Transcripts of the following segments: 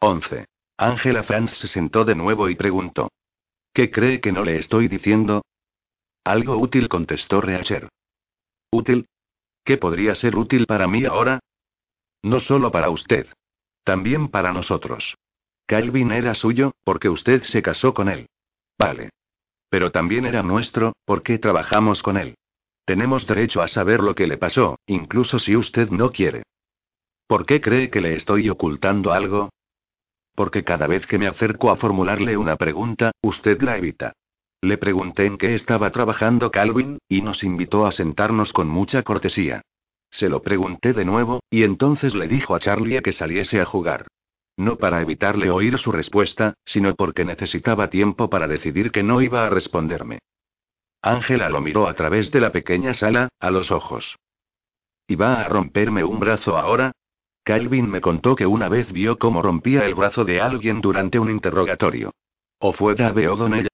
11. Ángela Franz se sentó de nuevo y preguntó. ¿Qué cree que no le estoy diciendo? Algo útil, contestó Reacher. ¿Útil? ¿Qué podría ser útil para mí ahora? No solo para usted. También para nosotros. Calvin era suyo, porque usted se casó con él. Vale. Pero también era nuestro, porque trabajamos con él. Tenemos derecho a saber lo que le pasó, incluso si usted no quiere. ¿Por qué cree que le estoy ocultando algo? Porque cada vez que me acerco a formularle una pregunta, usted la evita. Le pregunté en qué estaba trabajando Calvin, y nos invitó a sentarnos con mucha cortesía. Se lo pregunté de nuevo, y entonces le dijo a Charlie que saliese a jugar. No para evitarle oír su respuesta, sino porque necesitaba tiempo para decidir que no iba a responderme. Ángela lo miró a través de la pequeña sala, a los ojos. ¿Y va a romperme un brazo ahora? Calvin me contó que una vez vio cómo rompía el brazo de alguien durante un interrogatorio. ¿O fue Dave O'Donnell?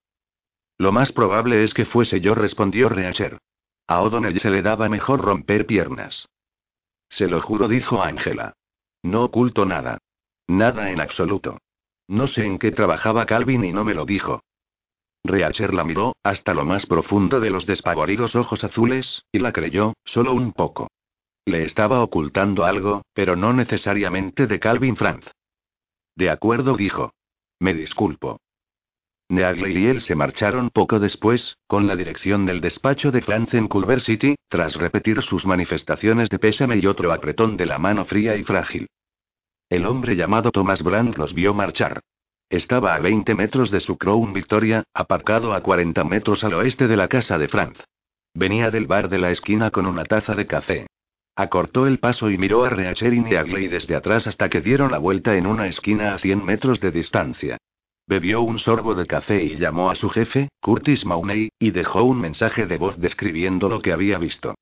Lo más probable es que fuese yo, respondió Reacher. A O'Donnell se le daba mejor romper piernas. Se lo juro, dijo Ángela. No oculto nada. Nada en absoluto. No sé en qué trabajaba Calvin y no me lo dijo. Reacher la miró, hasta lo más profundo de los despavoridos ojos azules, y la creyó, solo un poco. Le estaba ocultando algo, pero no necesariamente de Calvin Franz. De acuerdo, dijo. Me disculpo. Neagle y él se marcharon poco después, con la dirección del despacho de Franz en Culver City, tras repetir sus manifestaciones de pésame y otro apretón de la mano fría y frágil. El hombre llamado Thomas Brand los vio marchar. Estaba a 20 metros de su Crown Victoria, aparcado a 40 metros al oeste de la casa de Franz. Venía del bar de la esquina con una taza de café. Acortó el paso y miró a Reacher y Neagley desde atrás hasta que dieron la vuelta en una esquina a 100 metros de distancia. Bebió un sorbo de café y llamó a su jefe, Curtis Mauney, y dejó un mensaje de voz describiendo lo que había visto.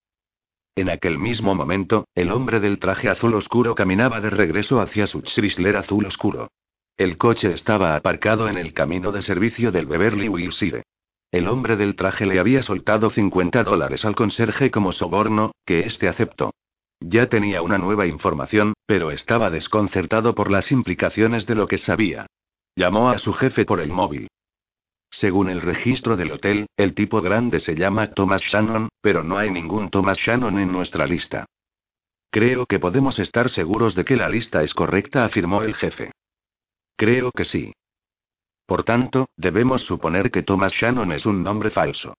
En aquel mismo momento, el hombre del traje azul oscuro caminaba de regreso hacia su Chrysler azul oscuro. El coche estaba aparcado en el camino de servicio del Beverly Wilshire. El hombre del traje le había soltado 50 dólares al conserje como soborno, que éste aceptó. Ya tenía una nueva información, pero estaba desconcertado por las implicaciones de lo que sabía. Llamó a su jefe por el móvil. Según el registro del hotel, el tipo grande se llama Thomas Shannon, pero no hay ningún Thomas Shannon en nuestra lista. Creo que podemos estar seguros de que la lista es correcta, afirmó el jefe. Creo que sí. Por tanto, debemos suponer que Thomas Shannon es un nombre falso.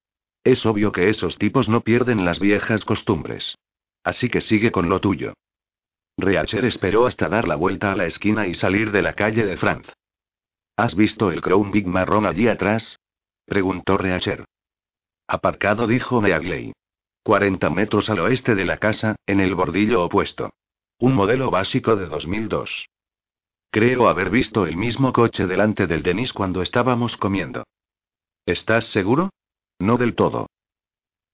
Es obvio que esos tipos no pierden las viejas costumbres. Así que sigue con lo tuyo. Reacher esperó hasta dar la vuelta a la esquina y salir de la calle de Franz. ¿Has visto el Crown Big marrón allí atrás? preguntó Reacher. Aparcado, dijo Meagley. 40 metros al oeste de la casa, en el bordillo opuesto. Un modelo básico de 2002. Creo haber visto el mismo coche delante del Denis cuando estábamos comiendo. ¿Estás seguro? No del todo.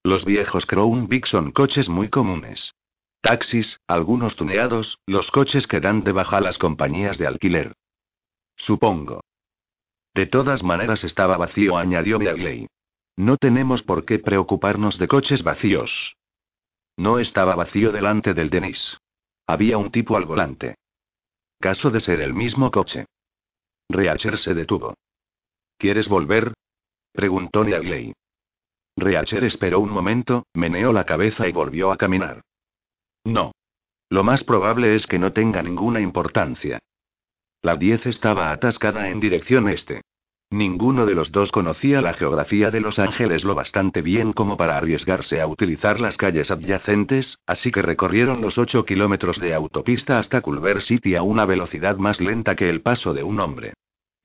Los viejos Crown Big son coches muy comunes. Taxis, algunos tuneados, los coches que dan de baja a las compañías de alquiler. Supongo. De todas maneras estaba vacío, añadió Beagley. No tenemos por qué preocuparnos de coches vacíos. No estaba vacío delante del Denis. Había un tipo al volante. Caso de ser el mismo coche. Reacher se detuvo. ¿Quieres volver? preguntó Neagley. Reacher esperó un momento, meneó la cabeza y volvió a caminar. No. Lo más probable es que no tenga ninguna importancia. La 10 estaba atascada en dirección este. Ninguno de los dos conocía la geografía de Los Ángeles lo bastante bien como para arriesgarse a utilizar las calles adyacentes, así que recorrieron los 8 kilómetros de autopista hasta Culver City a una velocidad más lenta que el paso de un hombre.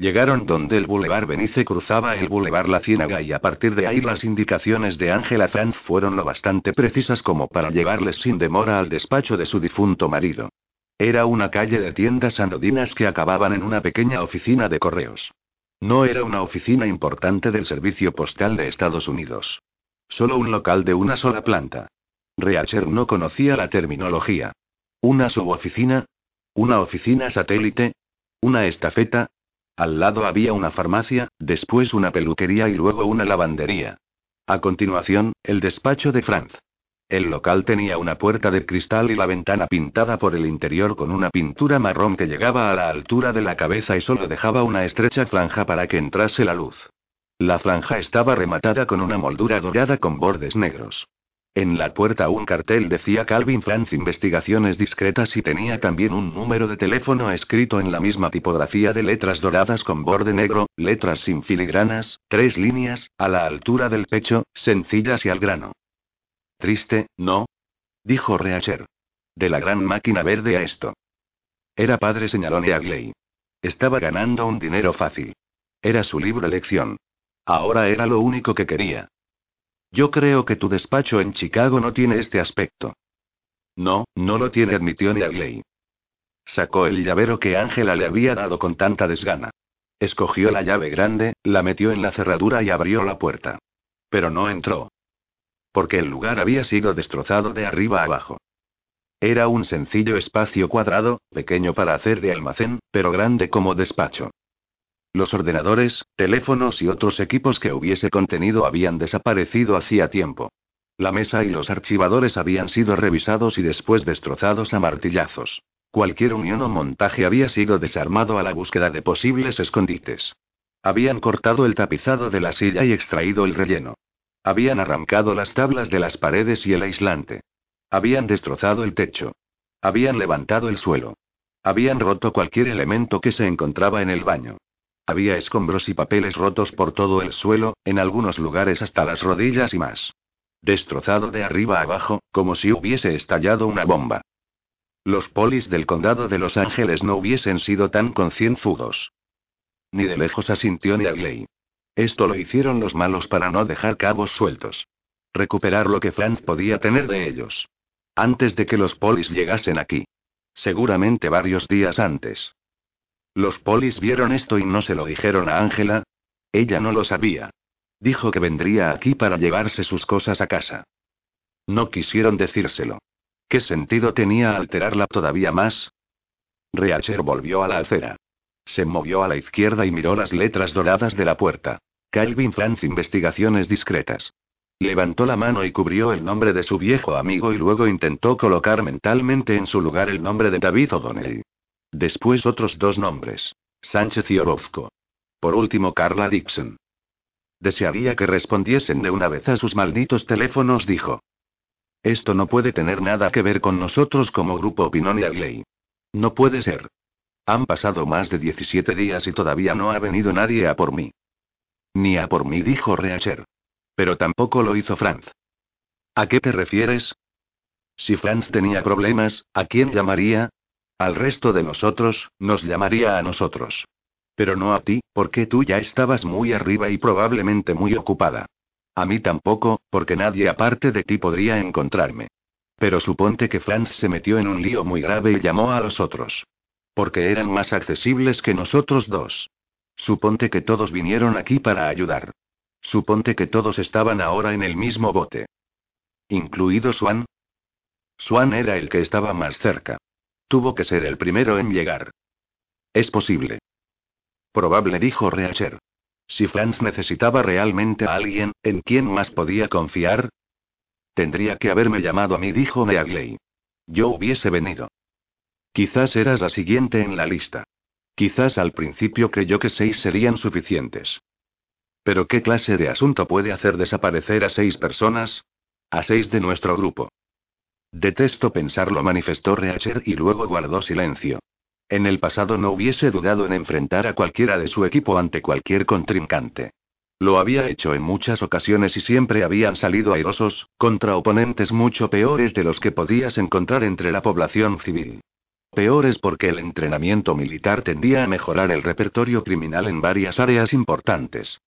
Llegaron donde el Boulevard Benice cruzaba el Boulevard La Ciénaga y a partir de ahí las indicaciones de Ángela Franz fueron lo bastante precisas como para llevarles sin demora al despacho de su difunto marido. Era una calle de tiendas anodinas que acababan en una pequeña oficina de correos. No era una oficina importante del Servicio Postal de Estados Unidos. Solo un local de una sola planta. Reacher no conocía la terminología. ¿Una suboficina? ¿Una oficina satélite? ¿Una estafeta? Al lado había una farmacia, después una peluquería y luego una lavandería. A continuación, el despacho de Franz. El local tenía una puerta de cristal y la ventana pintada por el interior con una pintura marrón que llegaba a la altura de la cabeza y solo dejaba una estrecha franja para que entrase la luz. La franja estaba rematada con una moldura dorada con bordes negros. En la puerta un cartel decía Calvin Franz Investigaciones Discretas y tenía también un número de teléfono escrito en la misma tipografía de letras doradas con borde negro, letras sin filigranas, tres líneas, a la altura del pecho, sencillas y al grano. Triste, ¿no? Dijo Reacher. De la gran máquina verde a esto. Era padre, señaló Neagley. Estaba ganando un dinero fácil. Era su libre elección. Ahora era lo único que quería. Yo creo que tu despacho en Chicago no tiene este aspecto. No, no lo tiene, admitió Neagley. Sacó el llavero que Ángela le había dado con tanta desgana. Escogió la llave grande, la metió en la cerradura y abrió la puerta. Pero no entró porque el lugar había sido destrozado de arriba a abajo. Era un sencillo espacio cuadrado, pequeño para hacer de almacén, pero grande como despacho. Los ordenadores, teléfonos y otros equipos que hubiese contenido habían desaparecido hacía tiempo. La mesa y los archivadores habían sido revisados y después destrozados a martillazos. Cualquier unión o montaje había sido desarmado a la búsqueda de posibles escondites. Habían cortado el tapizado de la silla y extraído el relleno. Habían arrancado las tablas de las paredes y el aislante. Habían destrozado el techo. Habían levantado el suelo. Habían roto cualquier elemento que se encontraba en el baño. Había escombros y papeles rotos por todo el suelo, en algunos lugares hasta las rodillas y más. Destrozado de arriba abajo, como si hubiese estallado una bomba. Los polis del condado de Los Ángeles no hubiesen sido tan concienzudos. Ni de lejos asintió Neagley. Esto lo hicieron los malos para no dejar cabos sueltos. Recuperar lo que Franz podía tener de ellos. Antes de que los polis llegasen aquí. Seguramente varios días antes. Los polis vieron esto y no se lo dijeron a Ángela. Ella no lo sabía. Dijo que vendría aquí para llevarse sus cosas a casa. No quisieron decírselo. ¿Qué sentido tenía alterarla todavía más? Reacher volvió a la acera. Se movió a la izquierda y miró las letras doradas de la puerta. Calvin Franz Investigaciones Discretas. Levantó la mano y cubrió el nombre de su viejo amigo y luego intentó colocar mentalmente en su lugar el nombre de David O'Donnell. Después otros dos nombres. Sánchez y Orozco. Por último Carla Dixon. Desearía que respondiesen de una vez a sus malditos teléfonos, dijo. Esto no puede tener nada que ver con nosotros como grupo Opinion y No puede ser. Han pasado más de 17 días y todavía no ha venido nadie a por mí. Ni a por mí, dijo Reacher. Pero tampoco lo hizo Franz. ¿A qué te refieres? Si Franz tenía problemas, ¿a quién llamaría? Al resto de nosotros, nos llamaría a nosotros. Pero no a ti, porque tú ya estabas muy arriba y probablemente muy ocupada. A mí tampoco, porque nadie aparte de ti podría encontrarme. Pero suponte que Franz se metió en un lío muy grave y llamó a los otros. Porque eran más accesibles que nosotros dos. Suponte que todos vinieron aquí para ayudar. Suponte que todos estaban ahora en el mismo bote. ¿Incluido Swan? Swan era el que estaba más cerca. Tuvo que ser el primero en llegar. Es posible. Probable, dijo Reacher. Si Franz necesitaba realmente a alguien, ¿en quién más podía confiar? Tendría que haberme llamado a mí, dijo Meagley. Yo hubiese venido. Quizás eras la siguiente en la lista. Quizás al principio creyó que seis serían suficientes. Pero ¿qué clase de asunto puede hacer desaparecer a seis personas? A seis de nuestro grupo. Detesto pensarlo, manifestó Reacher y luego guardó silencio. En el pasado no hubiese dudado en enfrentar a cualquiera de su equipo ante cualquier contrincante. Lo había hecho en muchas ocasiones y siempre habían salido airosos, contra oponentes mucho peores de los que podías encontrar entre la población civil. Peores porque el entrenamiento militar tendía a mejorar el repertorio criminal en varias áreas importantes.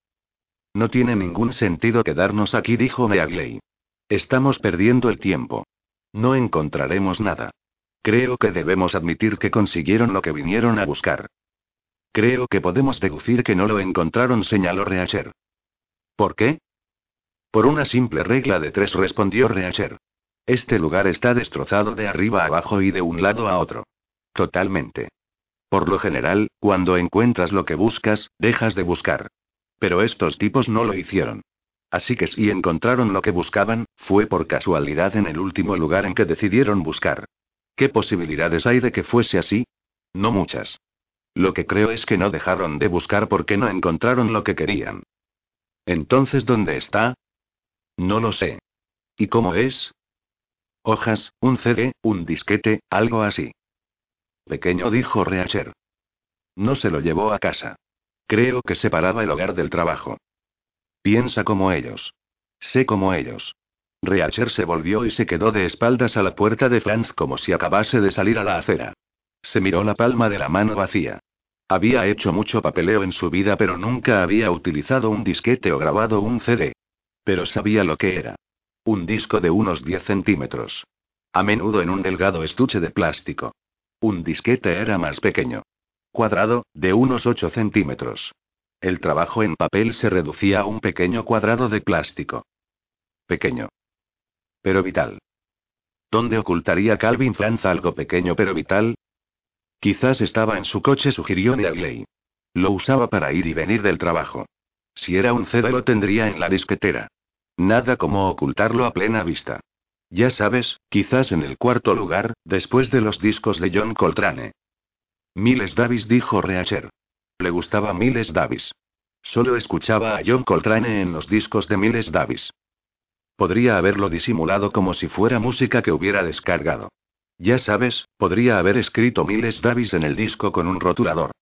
No tiene ningún sentido quedarnos aquí, dijo Meagley. Estamos perdiendo el tiempo. No encontraremos nada. Creo que debemos admitir que consiguieron lo que vinieron a buscar. Creo que podemos deducir que no lo encontraron, señaló Reacher. ¿Por qué? Por una simple regla de tres, respondió Reacher. Este lugar está destrozado de arriba a abajo y de un lado a otro. Totalmente. Por lo general, cuando encuentras lo que buscas, dejas de buscar. Pero estos tipos no lo hicieron. Así que si encontraron lo que buscaban, fue por casualidad en el último lugar en que decidieron buscar. ¿Qué posibilidades hay de que fuese así? No muchas. Lo que creo es que no dejaron de buscar porque no encontraron lo que querían. Entonces, ¿dónde está? No lo sé. ¿Y cómo es? Hojas, un CD, un disquete, algo así. Pequeño dijo Reacher. No se lo llevó a casa. Creo que separaba el hogar del trabajo. Piensa como ellos. Sé como ellos. Reacher se volvió y se quedó de espaldas a la puerta de Franz como si acabase de salir a la acera. Se miró la palma de la mano vacía. Había hecho mucho papeleo en su vida, pero nunca había utilizado un disquete o grabado un CD. Pero sabía lo que era. Un disco de unos 10 centímetros. A menudo en un delgado estuche de plástico. Un disquete era más pequeño. Cuadrado, de unos 8 centímetros. El trabajo en papel se reducía a un pequeño cuadrado de plástico. Pequeño. Pero vital. ¿Dónde ocultaría Calvin Franz algo pequeño pero vital? Quizás estaba en su coche, sugirió Neagley. Lo usaba para ir y venir del trabajo. Si era un CD lo tendría en la disquetera. Nada como ocultarlo a plena vista. Ya sabes, quizás en el cuarto lugar, después de los discos de John Coltrane. Miles Davis dijo Reacher. Le gustaba Miles Davis. Solo escuchaba a John Coltrane en los discos de Miles Davis. Podría haberlo disimulado como si fuera música que hubiera descargado. Ya sabes, podría haber escrito Miles Davis en el disco con un rotulador.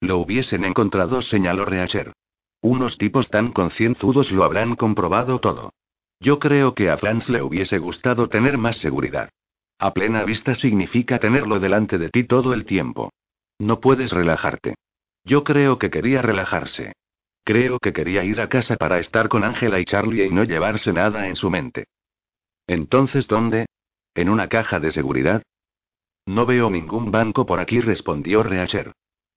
Lo hubiesen encontrado, señaló Reacher. Unos tipos tan concienzudos lo habrán comprobado todo. Yo creo que a Franz le hubiese gustado tener más seguridad. A plena vista significa tenerlo delante de ti todo el tiempo. No puedes relajarte. Yo creo que quería relajarse. Creo que quería ir a casa para estar con Ángela y Charlie y no llevarse nada en su mente. Entonces, ¿dónde? ¿En una caja de seguridad? No veo ningún banco por aquí, respondió Reacher.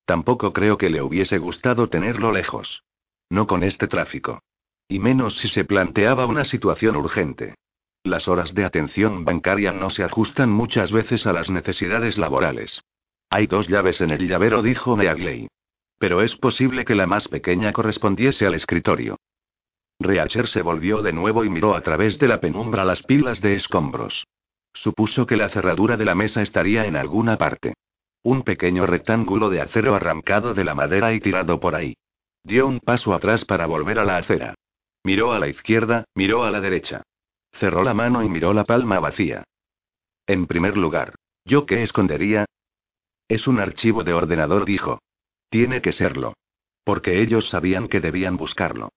Tampoco creo que le hubiese gustado tenerlo lejos. No con este tráfico. Y menos si se planteaba una situación urgente. Las horas de atención bancaria no se ajustan muchas veces a las necesidades laborales. Hay dos llaves en el llavero, dijo Meagley. Pero es posible que la más pequeña correspondiese al escritorio. Reacher se volvió de nuevo y miró a través de la penumbra las pilas de escombros. Supuso que la cerradura de la mesa estaría en alguna parte. Un pequeño rectángulo de acero arrancado de la madera y tirado por ahí. Dio un paso atrás para volver a la acera. Miró a la izquierda, miró a la derecha. Cerró la mano y miró la palma vacía. En primer lugar, ¿yo qué escondería? Es un archivo de ordenador, dijo. Tiene que serlo. Porque ellos sabían que debían buscarlo.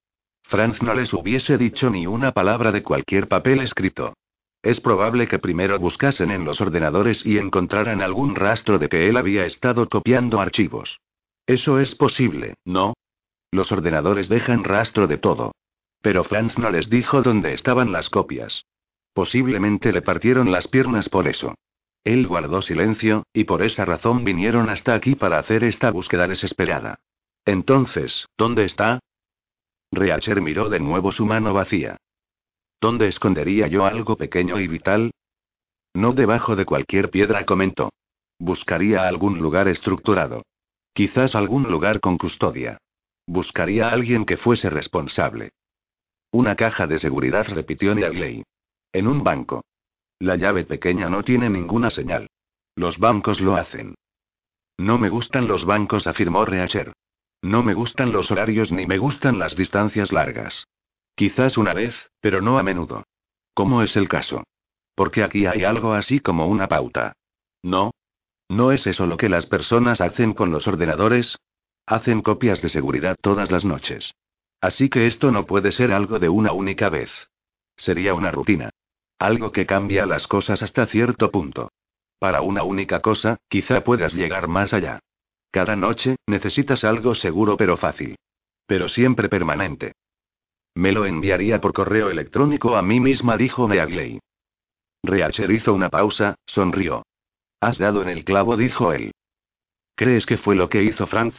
Franz no les hubiese dicho ni una palabra de cualquier papel escrito. Es probable que primero buscasen en los ordenadores y encontraran algún rastro de que él había estado copiando archivos. Eso es posible, ¿no? Los ordenadores dejan rastro de todo. Pero Franz no les dijo dónde estaban las copias. Posiblemente le partieron las piernas por eso. Él guardó silencio, y por esa razón vinieron hasta aquí para hacer esta búsqueda desesperada. Entonces, ¿dónde está? Reacher miró de nuevo su mano vacía. ¿Dónde escondería yo algo pequeño y vital? No debajo de cualquier piedra, comentó. Buscaría algún lugar estructurado. Quizás algún lugar con custodia. Buscaría a alguien que fuese responsable. Una caja de seguridad, repitió Neagley. En un banco. La llave pequeña no tiene ninguna señal. Los bancos lo hacen. No me gustan los bancos, afirmó Reacher. No me gustan los horarios ni me gustan las distancias largas. Quizás una vez, pero no a menudo. ¿Cómo es el caso? Porque aquí hay algo así como una pauta. ¿No? ¿No es eso lo que las personas hacen con los ordenadores? Hacen copias de seguridad todas las noches. Así que esto no puede ser algo de una única vez. Sería una rutina. Algo que cambia las cosas hasta cierto punto. Para una única cosa, quizá puedas llegar más allá. Cada noche, necesitas algo seguro pero fácil. Pero siempre permanente. Me lo enviaría por correo electrónico a mí misma, dijo Meagley. Reacher hizo una pausa, sonrió. Has dado en el clavo, dijo él. ¿Crees que fue lo que hizo Franz?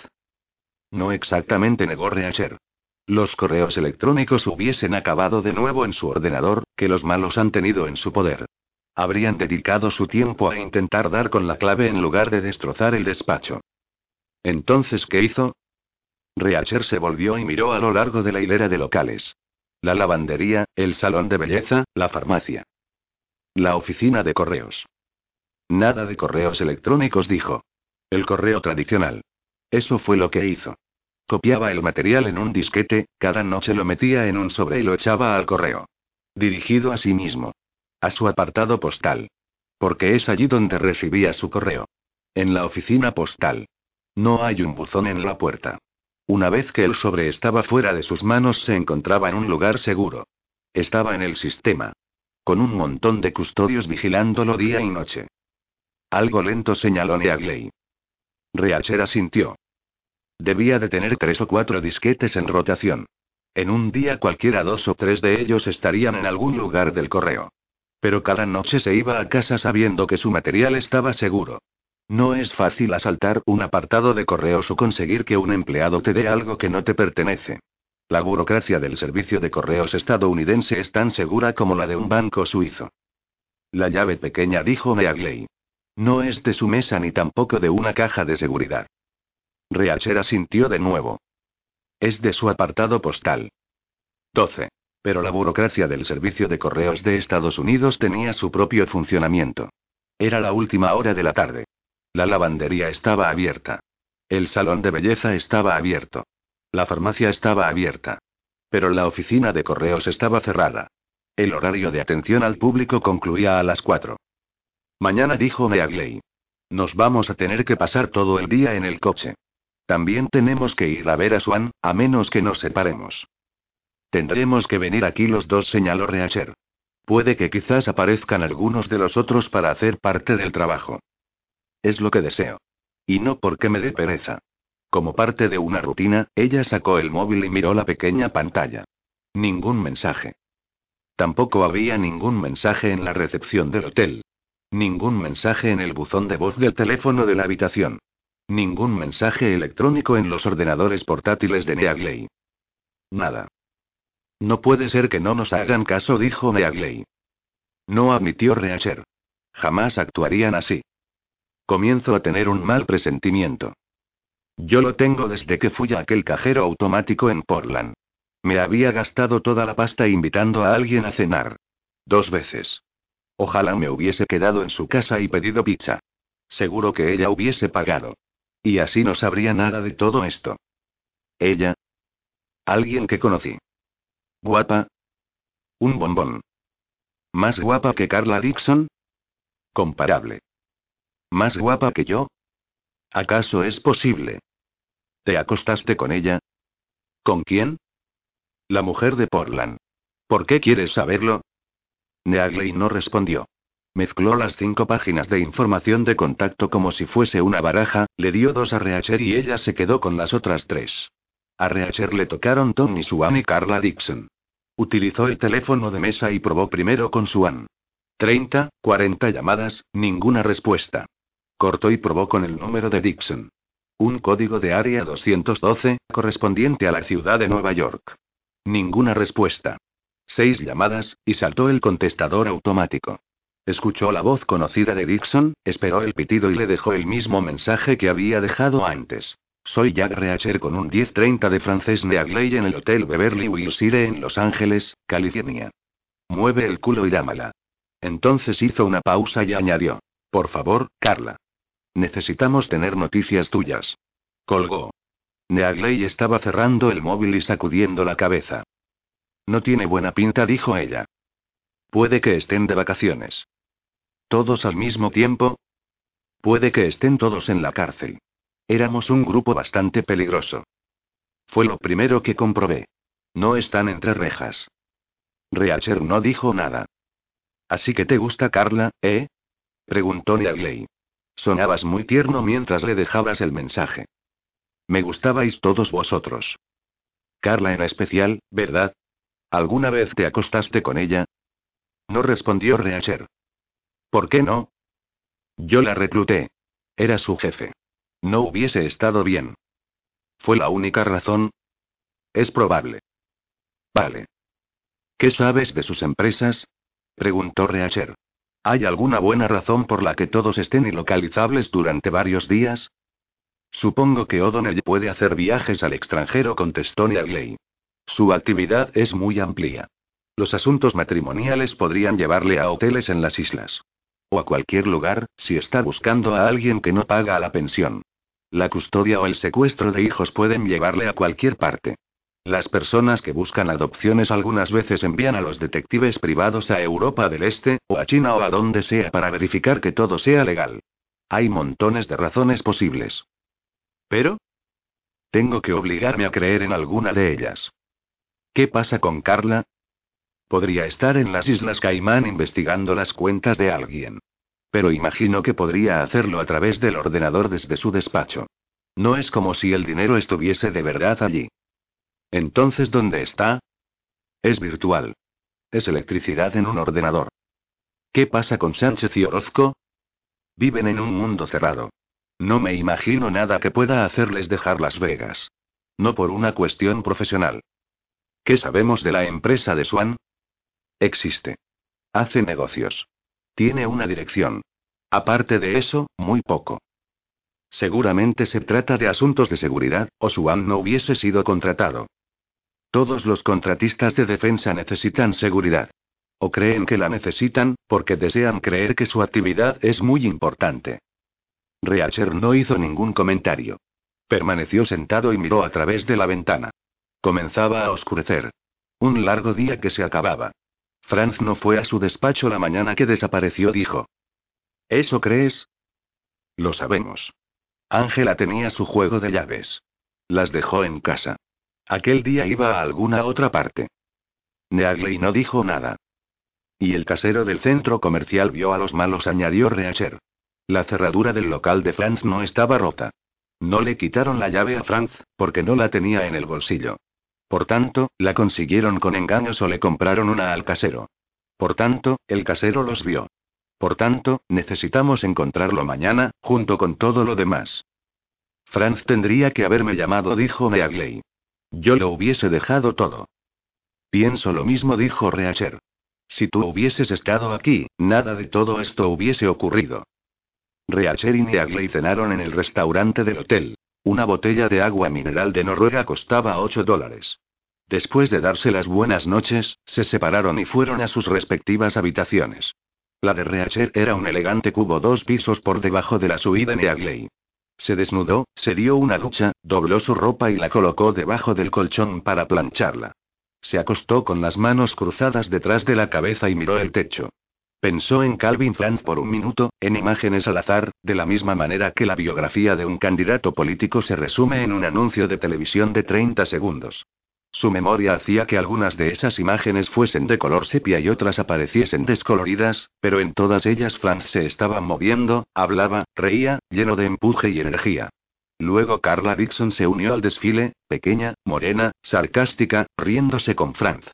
No exactamente, negó Reacher. Los correos electrónicos hubiesen acabado de nuevo en su ordenador, que los malos han tenido en su poder. Habrían dedicado su tiempo a intentar dar con la clave en lugar de destrozar el despacho. Entonces, ¿qué hizo? Reacher se volvió y miró a lo largo de la hilera de locales. La lavandería, el salón de belleza, la farmacia. La oficina de correos. Nada de correos electrónicos, dijo. El correo tradicional. Eso fue lo que hizo. Copiaba el material en un disquete, cada noche lo metía en un sobre y lo echaba al correo. Dirigido a sí mismo. A su apartado postal. Porque es allí donde recibía su correo. En la oficina postal. No hay un buzón en la puerta. Una vez que el sobre estaba fuera de sus manos se encontraba en un lugar seguro. Estaba en el sistema. Con un montón de custodios vigilándolo día y noche. Algo lento señaló Neagley. Reacher asintió. Debía de tener tres o cuatro disquetes en rotación. En un día cualquiera dos o tres de ellos estarían en algún lugar del correo. Pero cada noche se iba a casa sabiendo que su material estaba seguro. No es fácil asaltar un apartado de correos o conseguir que un empleado te dé algo que no te pertenece. La burocracia del servicio de correos estadounidense es tan segura como la de un banco suizo. La llave pequeña dijo Meagley. No es de su mesa ni tampoco de una caja de seguridad. Reacher asintió de nuevo. Es de su apartado postal. 12. Pero la burocracia del Servicio de Correos de Estados Unidos tenía su propio funcionamiento. Era la última hora de la tarde. La lavandería estaba abierta. El salón de belleza estaba abierto. La farmacia estaba abierta. Pero la oficina de correos estaba cerrada. El horario de atención al público concluía a las 4. Mañana dijo Meagley. Nos vamos a tener que pasar todo el día en el coche. También tenemos que ir a ver a Swan, a menos que nos separemos. Tendremos que venir aquí los dos, señaló Reacher. Puede que quizás aparezcan algunos de los otros para hacer parte del trabajo. Es lo que deseo. Y no porque me dé pereza. Como parte de una rutina, ella sacó el móvil y miró la pequeña pantalla. Ningún mensaje. Tampoco había ningún mensaje en la recepción del hotel. Ningún mensaje en el buzón de voz del teléfono de la habitación. Ningún mensaje electrónico en los ordenadores portátiles de Neagley. Nada. No puede ser que no nos hagan caso, dijo Neagley. No admitió Reacher. Jamás actuarían así. Comienzo a tener un mal presentimiento. Yo lo tengo desde que fui a aquel cajero automático en Portland. Me había gastado toda la pasta invitando a alguien a cenar. Dos veces. Ojalá me hubiese quedado en su casa y pedido pizza. Seguro que ella hubiese pagado. Y así no sabría nada de todo esto. Ella. Alguien que conocí. Guapa. Un bombón. ¿Más guapa que Carla Dixon? Comparable. ¿Más guapa que yo? ¿Acaso es posible? ¿Te acostaste con ella? ¿Con quién? La mujer de Portland. ¿Por qué quieres saberlo? Neagley no respondió. Mezcló las cinco páginas de información de contacto como si fuese una baraja, le dio dos a Reacher y ella se quedó con las otras tres. A Reacher le tocaron Tony Swan y Carla Dixon. Utilizó el teléfono de mesa y probó primero con Swan. 30, 40 llamadas, ninguna respuesta. Cortó y probó con el número de Dixon. Un código de área 212, correspondiente a la ciudad de Nueva York. Ninguna respuesta. Seis llamadas, y saltó el contestador automático. Escuchó la voz conocida de Dixon, esperó el pitido y le dejó el mismo mensaje que había dejado antes. Soy Jack Reacher con un 1030 de francés de Agley en el Hotel Beverly Wilshire en Los Ángeles, California. Mueve el culo y llámala. Entonces hizo una pausa y añadió. Por favor, Carla. Necesitamos tener noticias tuyas. Colgó. Neagley estaba cerrando el móvil y sacudiendo la cabeza. No tiene buena pinta, dijo ella. Puede que estén de vacaciones. ¿Todos al mismo tiempo? Puede que estén todos en la cárcel. Éramos un grupo bastante peligroso. Fue lo primero que comprobé. No están entre rejas. Reacher no dijo nada. Así que te gusta Carla, ¿eh? preguntó Neagley. Sonabas muy tierno mientras le dejabas el mensaje. Me gustabais todos vosotros. Carla en especial, ¿verdad? ¿Alguna vez te acostaste con ella? No respondió Reacher. ¿Por qué no? Yo la recluté. Era su jefe. No hubiese estado bien. ¿Fue la única razón? Es probable. Vale. ¿Qué sabes de sus empresas? preguntó Reacher. ¿Hay alguna buena razón por la que todos estén ilocalizables durante varios días? Supongo que O'Donnell puede hacer viajes al extranjero, contestó Neagley. Su actividad es muy amplia. Los asuntos matrimoniales podrían llevarle a hoteles en las islas. O a cualquier lugar, si está buscando a alguien que no paga la pensión. La custodia o el secuestro de hijos pueden llevarle a cualquier parte. Las personas que buscan adopciones algunas veces envían a los detectives privados a Europa del Este, o a China o a donde sea para verificar que todo sea legal. Hay montones de razones posibles. Pero, tengo que obligarme a creer en alguna de ellas. ¿Qué pasa con Carla? Podría estar en las Islas Caimán investigando las cuentas de alguien. Pero imagino que podría hacerlo a través del ordenador desde su despacho. No es como si el dinero estuviese de verdad allí. Entonces, ¿dónde está? Es virtual. Es electricidad en un ordenador. ¿Qué pasa con Sánchez y Orozco? Viven en un mundo cerrado. No me imagino nada que pueda hacerles dejar Las Vegas. No por una cuestión profesional. ¿Qué sabemos de la empresa de Swan? Existe. Hace negocios. Tiene una dirección. Aparte de eso, muy poco. Seguramente se trata de asuntos de seguridad, o Swan no hubiese sido contratado. Todos los contratistas de defensa necesitan seguridad. O creen que la necesitan, porque desean creer que su actividad es muy importante. Reacher no hizo ningún comentario. Permaneció sentado y miró a través de la ventana. Comenzaba a oscurecer. Un largo día que se acababa. Franz no fue a su despacho la mañana que desapareció, dijo. ¿Eso crees? Lo sabemos. Ángela tenía su juego de llaves. Las dejó en casa. Aquel día iba a alguna otra parte. Neagley no dijo nada. Y el casero del centro comercial vio a los malos, añadió Reacher. La cerradura del local de Franz no estaba rota. No le quitaron la llave a Franz, porque no la tenía en el bolsillo. Por tanto, la consiguieron con engaños o le compraron una al casero. Por tanto, el casero los vio. Por tanto, necesitamos encontrarlo mañana, junto con todo lo demás. Franz tendría que haberme llamado, dijo Meagley. Yo lo hubiese dejado todo. Pienso lo mismo, dijo Reacher. Si tú hubieses estado aquí, nada de todo esto hubiese ocurrido. Reacher y Neagley cenaron en el restaurante del hotel. Una botella de agua mineral de Noruega costaba 8 dólares. Después de darse las buenas noches, se separaron y fueron a sus respectivas habitaciones. La de Reacher era un elegante cubo dos pisos por debajo de la suite de Neagley. Se desnudó, se dio una ducha, dobló su ropa y la colocó debajo del colchón para plancharla. Se acostó con las manos cruzadas detrás de la cabeza y miró el techo. Pensó en Calvin Franz por un minuto, en imágenes al azar, de la misma manera que la biografía de un candidato político se resume en un anuncio de televisión de 30 segundos. Su memoria hacía que algunas de esas imágenes fuesen de color sepia y otras apareciesen descoloridas, pero en todas ellas Franz se estaba moviendo, hablaba, reía, lleno de empuje y energía. Luego Carla Dixon se unió al desfile, pequeña, morena, sarcástica, riéndose con Franz.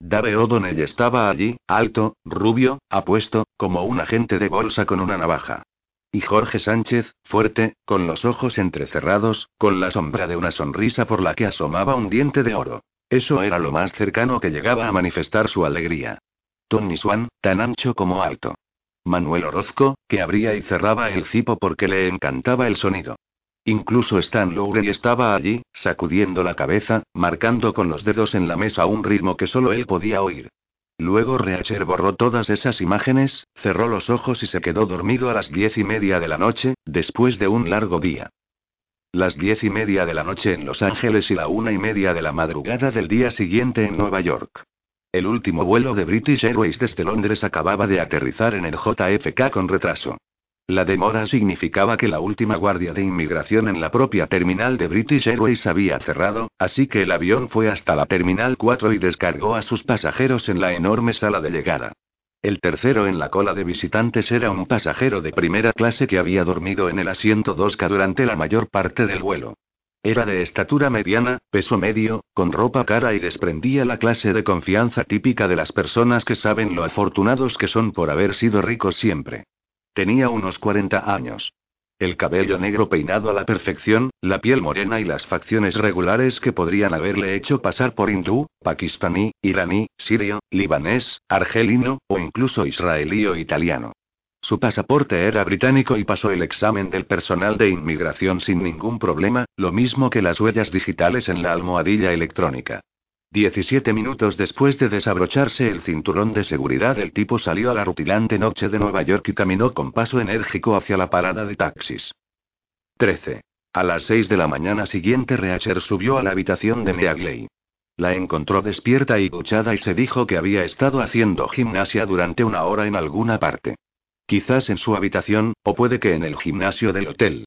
Dave O'Donnell estaba allí, alto, rubio, apuesto, como un agente de bolsa con una navaja. Y Jorge Sánchez, fuerte, con los ojos entrecerrados, con la sombra de una sonrisa por la que asomaba un diente de oro. Eso era lo más cercano que llegaba a manifestar su alegría. Tony Swan, tan ancho como alto. Manuel Orozco, que abría y cerraba el cipo porque le encantaba el sonido. Incluso Stan Lowry estaba allí, sacudiendo la cabeza, marcando con los dedos en la mesa un ritmo que solo él podía oír. Luego Reacher borró todas esas imágenes, cerró los ojos y se quedó dormido a las diez y media de la noche, después de un largo día. Las diez y media de la noche en Los Ángeles y la una y media de la madrugada del día siguiente en Nueva York. El último vuelo de British Airways desde Londres acababa de aterrizar en el JFK con retraso. La demora significaba que la última guardia de inmigración en la propia terminal de British Airways había cerrado, así que el avión fue hasta la terminal 4 y descargó a sus pasajeros en la enorme sala de llegada. El tercero en la cola de visitantes era un pasajero de primera clase que había dormido en el asiento 2K durante la mayor parte del vuelo. Era de estatura mediana, peso medio, con ropa cara y desprendía la clase de confianza típica de las personas que saben lo afortunados que son por haber sido ricos siempre. Tenía unos 40 años. El cabello negro peinado a la perfección, la piel morena y las facciones regulares que podrían haberle hecho pasar por hindú, pakistaní, iraní, sirio, libanés, argelino, o incluso israelí o italiano. Su pasaporte era británico y pasó el examen del personal de inmigración sin ningún problema, lo mismo que las huellas digitales en la almohadilla electrónica. Diecisiete minutos después de desabrocharse el cinturón de seguridad, el tipo salió a la rutilante noche de Nueva York y caminó con paso enérgico hacia la parada de taxis. 13. A las seis de la mañana siguiente, Reacher subió a la habitación de Meagley. La encontró despierta y duchada y se dijo que había estado haciendo gimnasia durante una hora en alguna parte. Quizás en su habitación, o puede que en el gimnasio del hotel.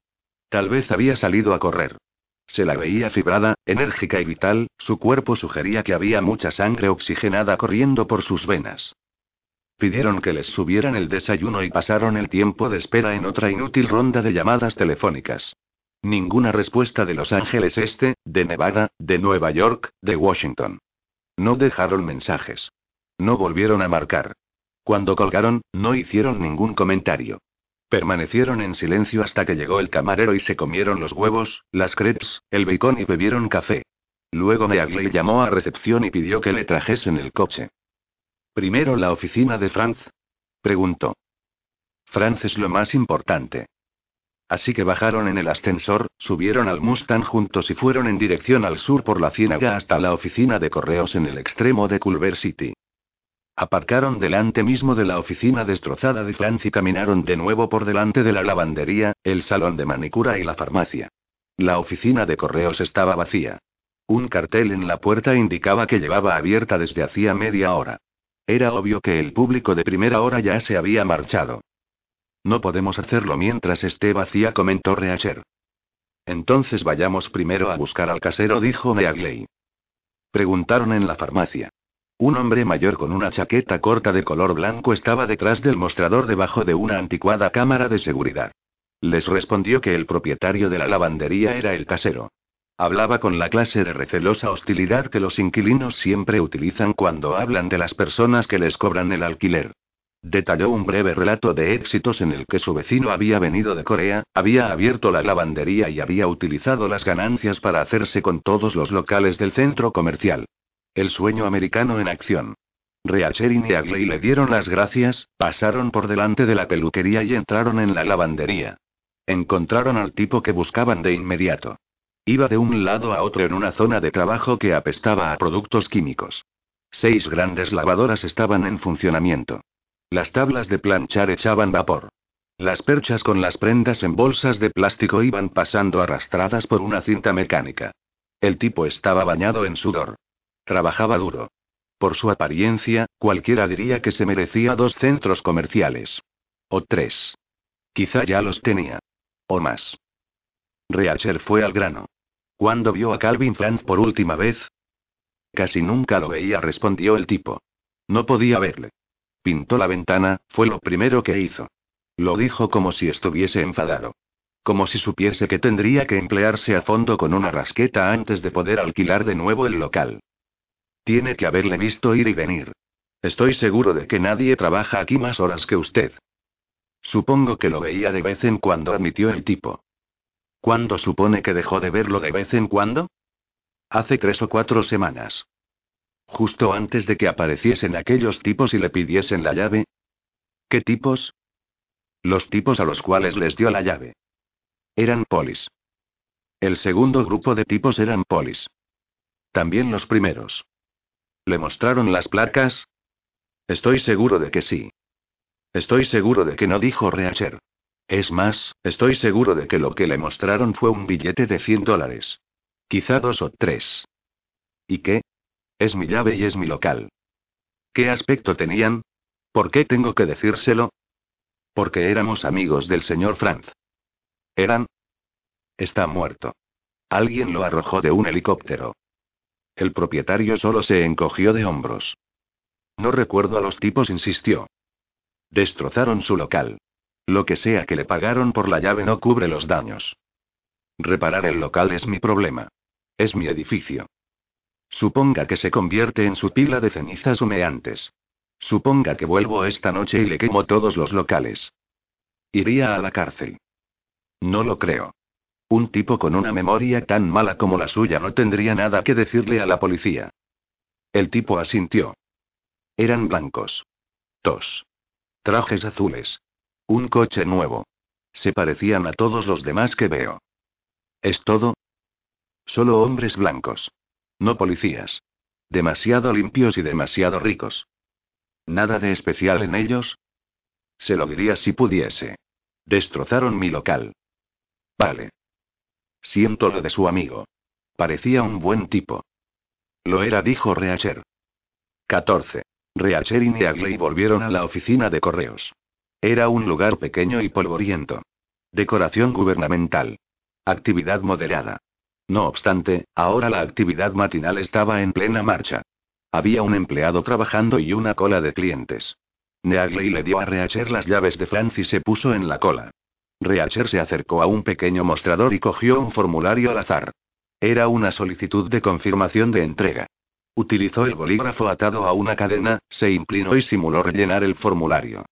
Tal vez había salido a correr. Se la veía fibrada, enérgica y vital, su cuerpo sugería que había mucha sangre oxigenada corriendo por sus venas. Pidieron que les subieran el desayuno y pasaron el tiempo de espera en otra inútil ronda de llamadas telefónicas. Ninguna respuesta de Los Ángeles Este, de Nevada, de Nueva York, de Washington. No dejaron mensajes. No volvieron a marcar. Cuando colgaron, no hicieron ningún comentario. Permanecieron en silencio hasta que llegó el camarero y se comieron los huevos, las crepes, el bacon y bebieron café. Luego Meagley llamó a recepción y pidió que le trajesen el coche. ¿Primero la oficina de Franz? Preguntó. Franz es lo más importante. Así que bajaron en el ascensor, subieron al Mustang juntos y fueron en dirección al sur por la ciénaga hasta la oficina de correos en el extremo de Culver City. Aparcaron delante mismo de la oficina destrozada de Franz y caminaron de nuevo por delante de la lavandería, el salón de manicura y la farmacia. La oficina de correos estaba vacía. Un cartel en la puerta indicaba que llevaba abierta desde hacía media hora. Era obvio que el público de primera hora ya se había marchado. No podemos hacerlo mientras esté vacía, comentó Reacher. Entonces vayamos primero a buscar al casero, dijo Meagley. Preguntaron en la farmacia. Un hombre mayor con una chaqueta corta de color blanco estaba detrás del mostrador debajo de una anticuada cámara de seguridad. Les respondió que el propietario de la lavandería era el casero. Hablaba con la clase de recelosa hostilidad que los inquilinos siempre utilizan cuando hablan de las personas que les cobran el alquiler. Detalló un breve relato de éxitos en el que su vecino había venido de Corea, había abierto la lavandería y había utilizado las ganancias para hacerse con todos los locales del centro comercial. El sueño americano en acción. Reacher y Neagley le dieron las gracias, pasaron por delante de la peluquería y entraron en la lavandería. Encontraron al tipo que buscaban de inmediato. Iba de un lado a otro en una zona de trabajo que apestaba a productos químicos. Seis grandes lavadoras estaban en funcionamiento. Las tablas de planchar echaban vapor. Las perchas con las prendas en bolsas de plástico iban pasando arrastradas por una cinta mecánica. El tipo estaba bañado en sudor. Trabajaba duro. Por su apariencia, cualquiera diría que se merecía dos centros comerciales. O tres. Quizá ya los tenía. O más. Reacher fue al grano. ¿Cuándo vio a Calvin Franz por última vez? Casi nunca lo veía, respondió el tipo. No podía verle. Pintó la ventana, fue lo primero que hizo. Lo dijo como si estuviese enfadado. Como si supiese que tendría que emplearse a fondo con una rasqueta antes de poder alquilar de nuevo el local. Tiene que haberle visto ir y venir. Estoy seguro de que nadie trabaja aquí más horas que usted. Supongo que lo veía de vez en cuando, admitió el tipo. ¿Cuándo supone que dejó de verlo de vez en cuando? Hace tres o cuatro semanas. Justo antes de que apareciesen aquellos tipos y le pidiesen la llave. ¿Qué tipos? Los tipos a los cuales les dio la llave. Eran polis. El segundo grupo de tipos eran polis. También los primeros. ¿Le mostraron las placas? Estoy seguro de que sí. Estoy seguro de que no dijo Reacher. Es más, estoy seguro de que lo que le mostraron fue un billete de 100 dólares. Quizá dos o tres. ¿Y qué? Es mi llave y es mi local. ¿Qué aspecto tenían? ¿Por qué tengo que decírselo? Porque éramos amigos del señor Franz. ¿Eran? Está muerto. Alguien lo arrojó de un helicóptero. El propietario solo se encogió de hombros. No recuerdo a los tipos, insistió. Destrozaron su local. Lo que sea que le pagaron por la llave no cubre los daños. Reparar el local es mi problema. Es mi edificio. Suponga que se convierte en su pila de cenizas humeantes. Suponga que vuelvo esta noche y le quemo todos los locales. Iría a la cárcel. No lo creo. Un tipo con una memoria tan mala como la suya no tendría nada que decirle a la policía. El tipo asintió. Eran blancos. Dos. Trajes azules. Un coche nuevo. Se parecían a todos los demás que veo. ¿Es todo? Solo hombres blancos. No policías. Demasiado limpios y demasiado ricos. ¿Nada de especial en ellos? Se lo diría si pudiese. Destrozaron mi local. Vale. Siento lo de su amigo. Parecía un buen tipo. Lo era, dijo Reacher. 14. Reacher y Neagley volvieron a la oficina de correos. Era un lugar pequeño y polvoriento. Decoración gubernamental. Actividad moderada. No obstante, ahora la actividad matinal estaba en plena marcha. Había un empleado trabajando y una cola de clientes. Neagley le dio a Reacher las llaves de Franz y se puso en la cola. Reacher se acercó a un pequeño mostrador y cogió un formulario al azar. Era una solicitud de confirmación de entrega. Utilizó el bolígrafo atado a una cadena, se inclinó y simuló rellenar el formulario.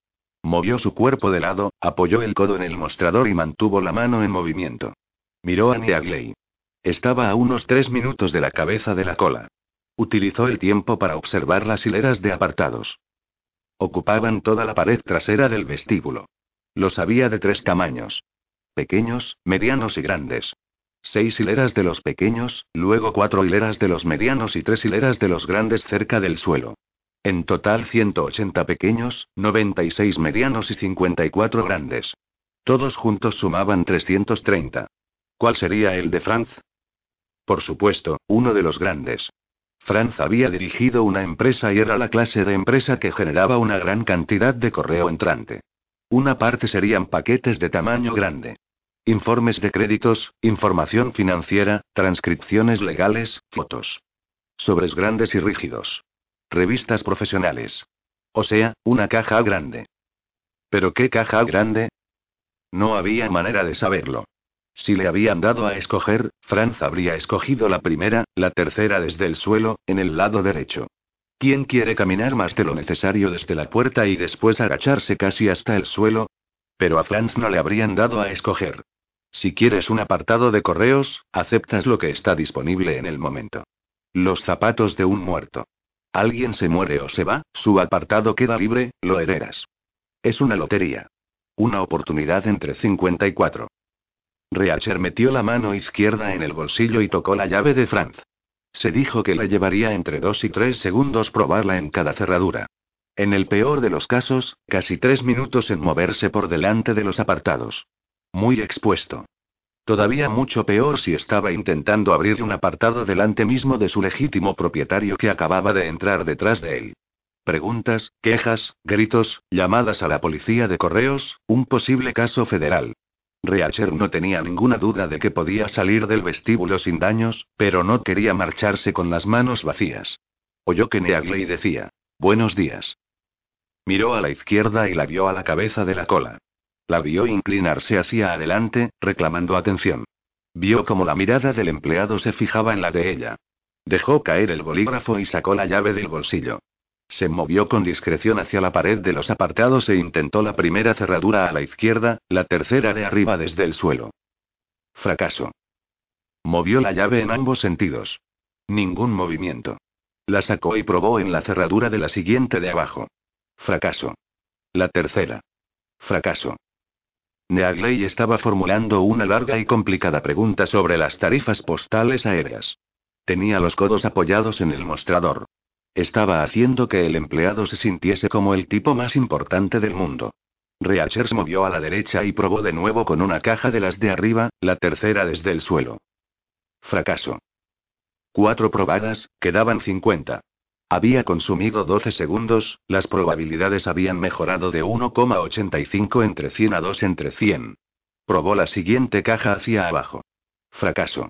Movió su cuerpo de lado, apoyó el codo en el mostrador y mantuvo la mano en movimiento. Miró a Neagley. Estaba a unos tres minutos de la cabeza de la cola. Utilizó el tiempo para observar las hileras de apartados. Ocupaban toda la pared trasera del vestíbulo. Los había de tres tamaños. Pequeños, medianos y grandes. Seis hileras de los pequeños, luego cuatro hileras de los medianos y tres hileras de los grandes cerca del suelo. En total 180 pequeños, 96 medianos y 54 grandes. Todos juntos sumaban 330. ¿Cuál sería el de Franz? Por supuesto, uno de los grandes. Franz había dirigido una empresa y era la clase de empresa que generaba una gran cantidad de correo entrante. Una parte serían paquetes de tamaño grande. Informes de créditos, información financiera, transcripciones legales, fotos. Sobres grandes y rígidos. Revistas profesionales. O sea, una caja grande. ¿Pero qué caja grande? No había manera de saberlo. Si le habían dado a escoger, Franz habría escogido la primera, la tercera desde el suelo, en el lado derecho. ¿Quién quiere caminar más de lo necesario desde la puerta y después agacharse casi hasta el suelo? Pero a Franz no le habrían dado a escoger. Si quieres un apartado de correos, aceptas lo que está disponible en el momento. Los zapatos de un muerto. Alguien se muere o se va, su apartado queda libre, lo heredas. Es una lotería. Una oportunidad entre 54. Reacher metió la mano izquierda en el bolsillo y tocó la llave de Franz. Se dijo que le llevaría entre dos y tres segundos probarla en cada cerradura. En el peor de los casos, casi tres minutos en moverse por delante de los apartados. Muy expuesto. Todavía mucho peor si estaba intentando abrir un apartado delante mismo de su legítimo propietario que acababa de entrar detrás de él. Preguntas, quejas, gritos, llamadas a la policía de correos, un posible caso federal. Reacher no tenía ninguna duda de que podía salir del vestíbulo sin daños, pero no quería marcharse con las manos vacías. Oyó que Neagley decía: Buenos días. Miró a la izquierda y la vio a la cabeza de la cola. La vio inclinarse hacia adelante, reclamando atención. Vio como la mirada del empleado se fijaba en la de ella. Dejó caer el bolígrafo y sacó la llave del bolsillo. Se movió con discreción hacia la pared de los apartados e intentó la primera cerradura a la izquierda, la tercera de arriba desde el suelo. Fracaso. Movió la llave en ambos sentidos. Ningún movimiento. La sacó y probó en la cerradura de la siguiente de abajo. Fracaso. La tercera. Fracaso. Neagley estaba formulando una larga y complicada pregunta sobre las tarifas postales aéreas. Tenía los codos apoyados en el mostrador. Estaba haciendo que el empleado se sintiese como el tipo más importante del mundo. Reacher se movió a la derecha y probó de nuevo con una caja de las de arriba, la tercera desde el suelo. Fracaso. Cuatro probadas, quedaban 50. Había consumido 12 segundos, las probabilidades habían mejorado de 1,85 entre 100 a 2 entre 100. Probó la siguiente caja hacia abajo. Fracaso.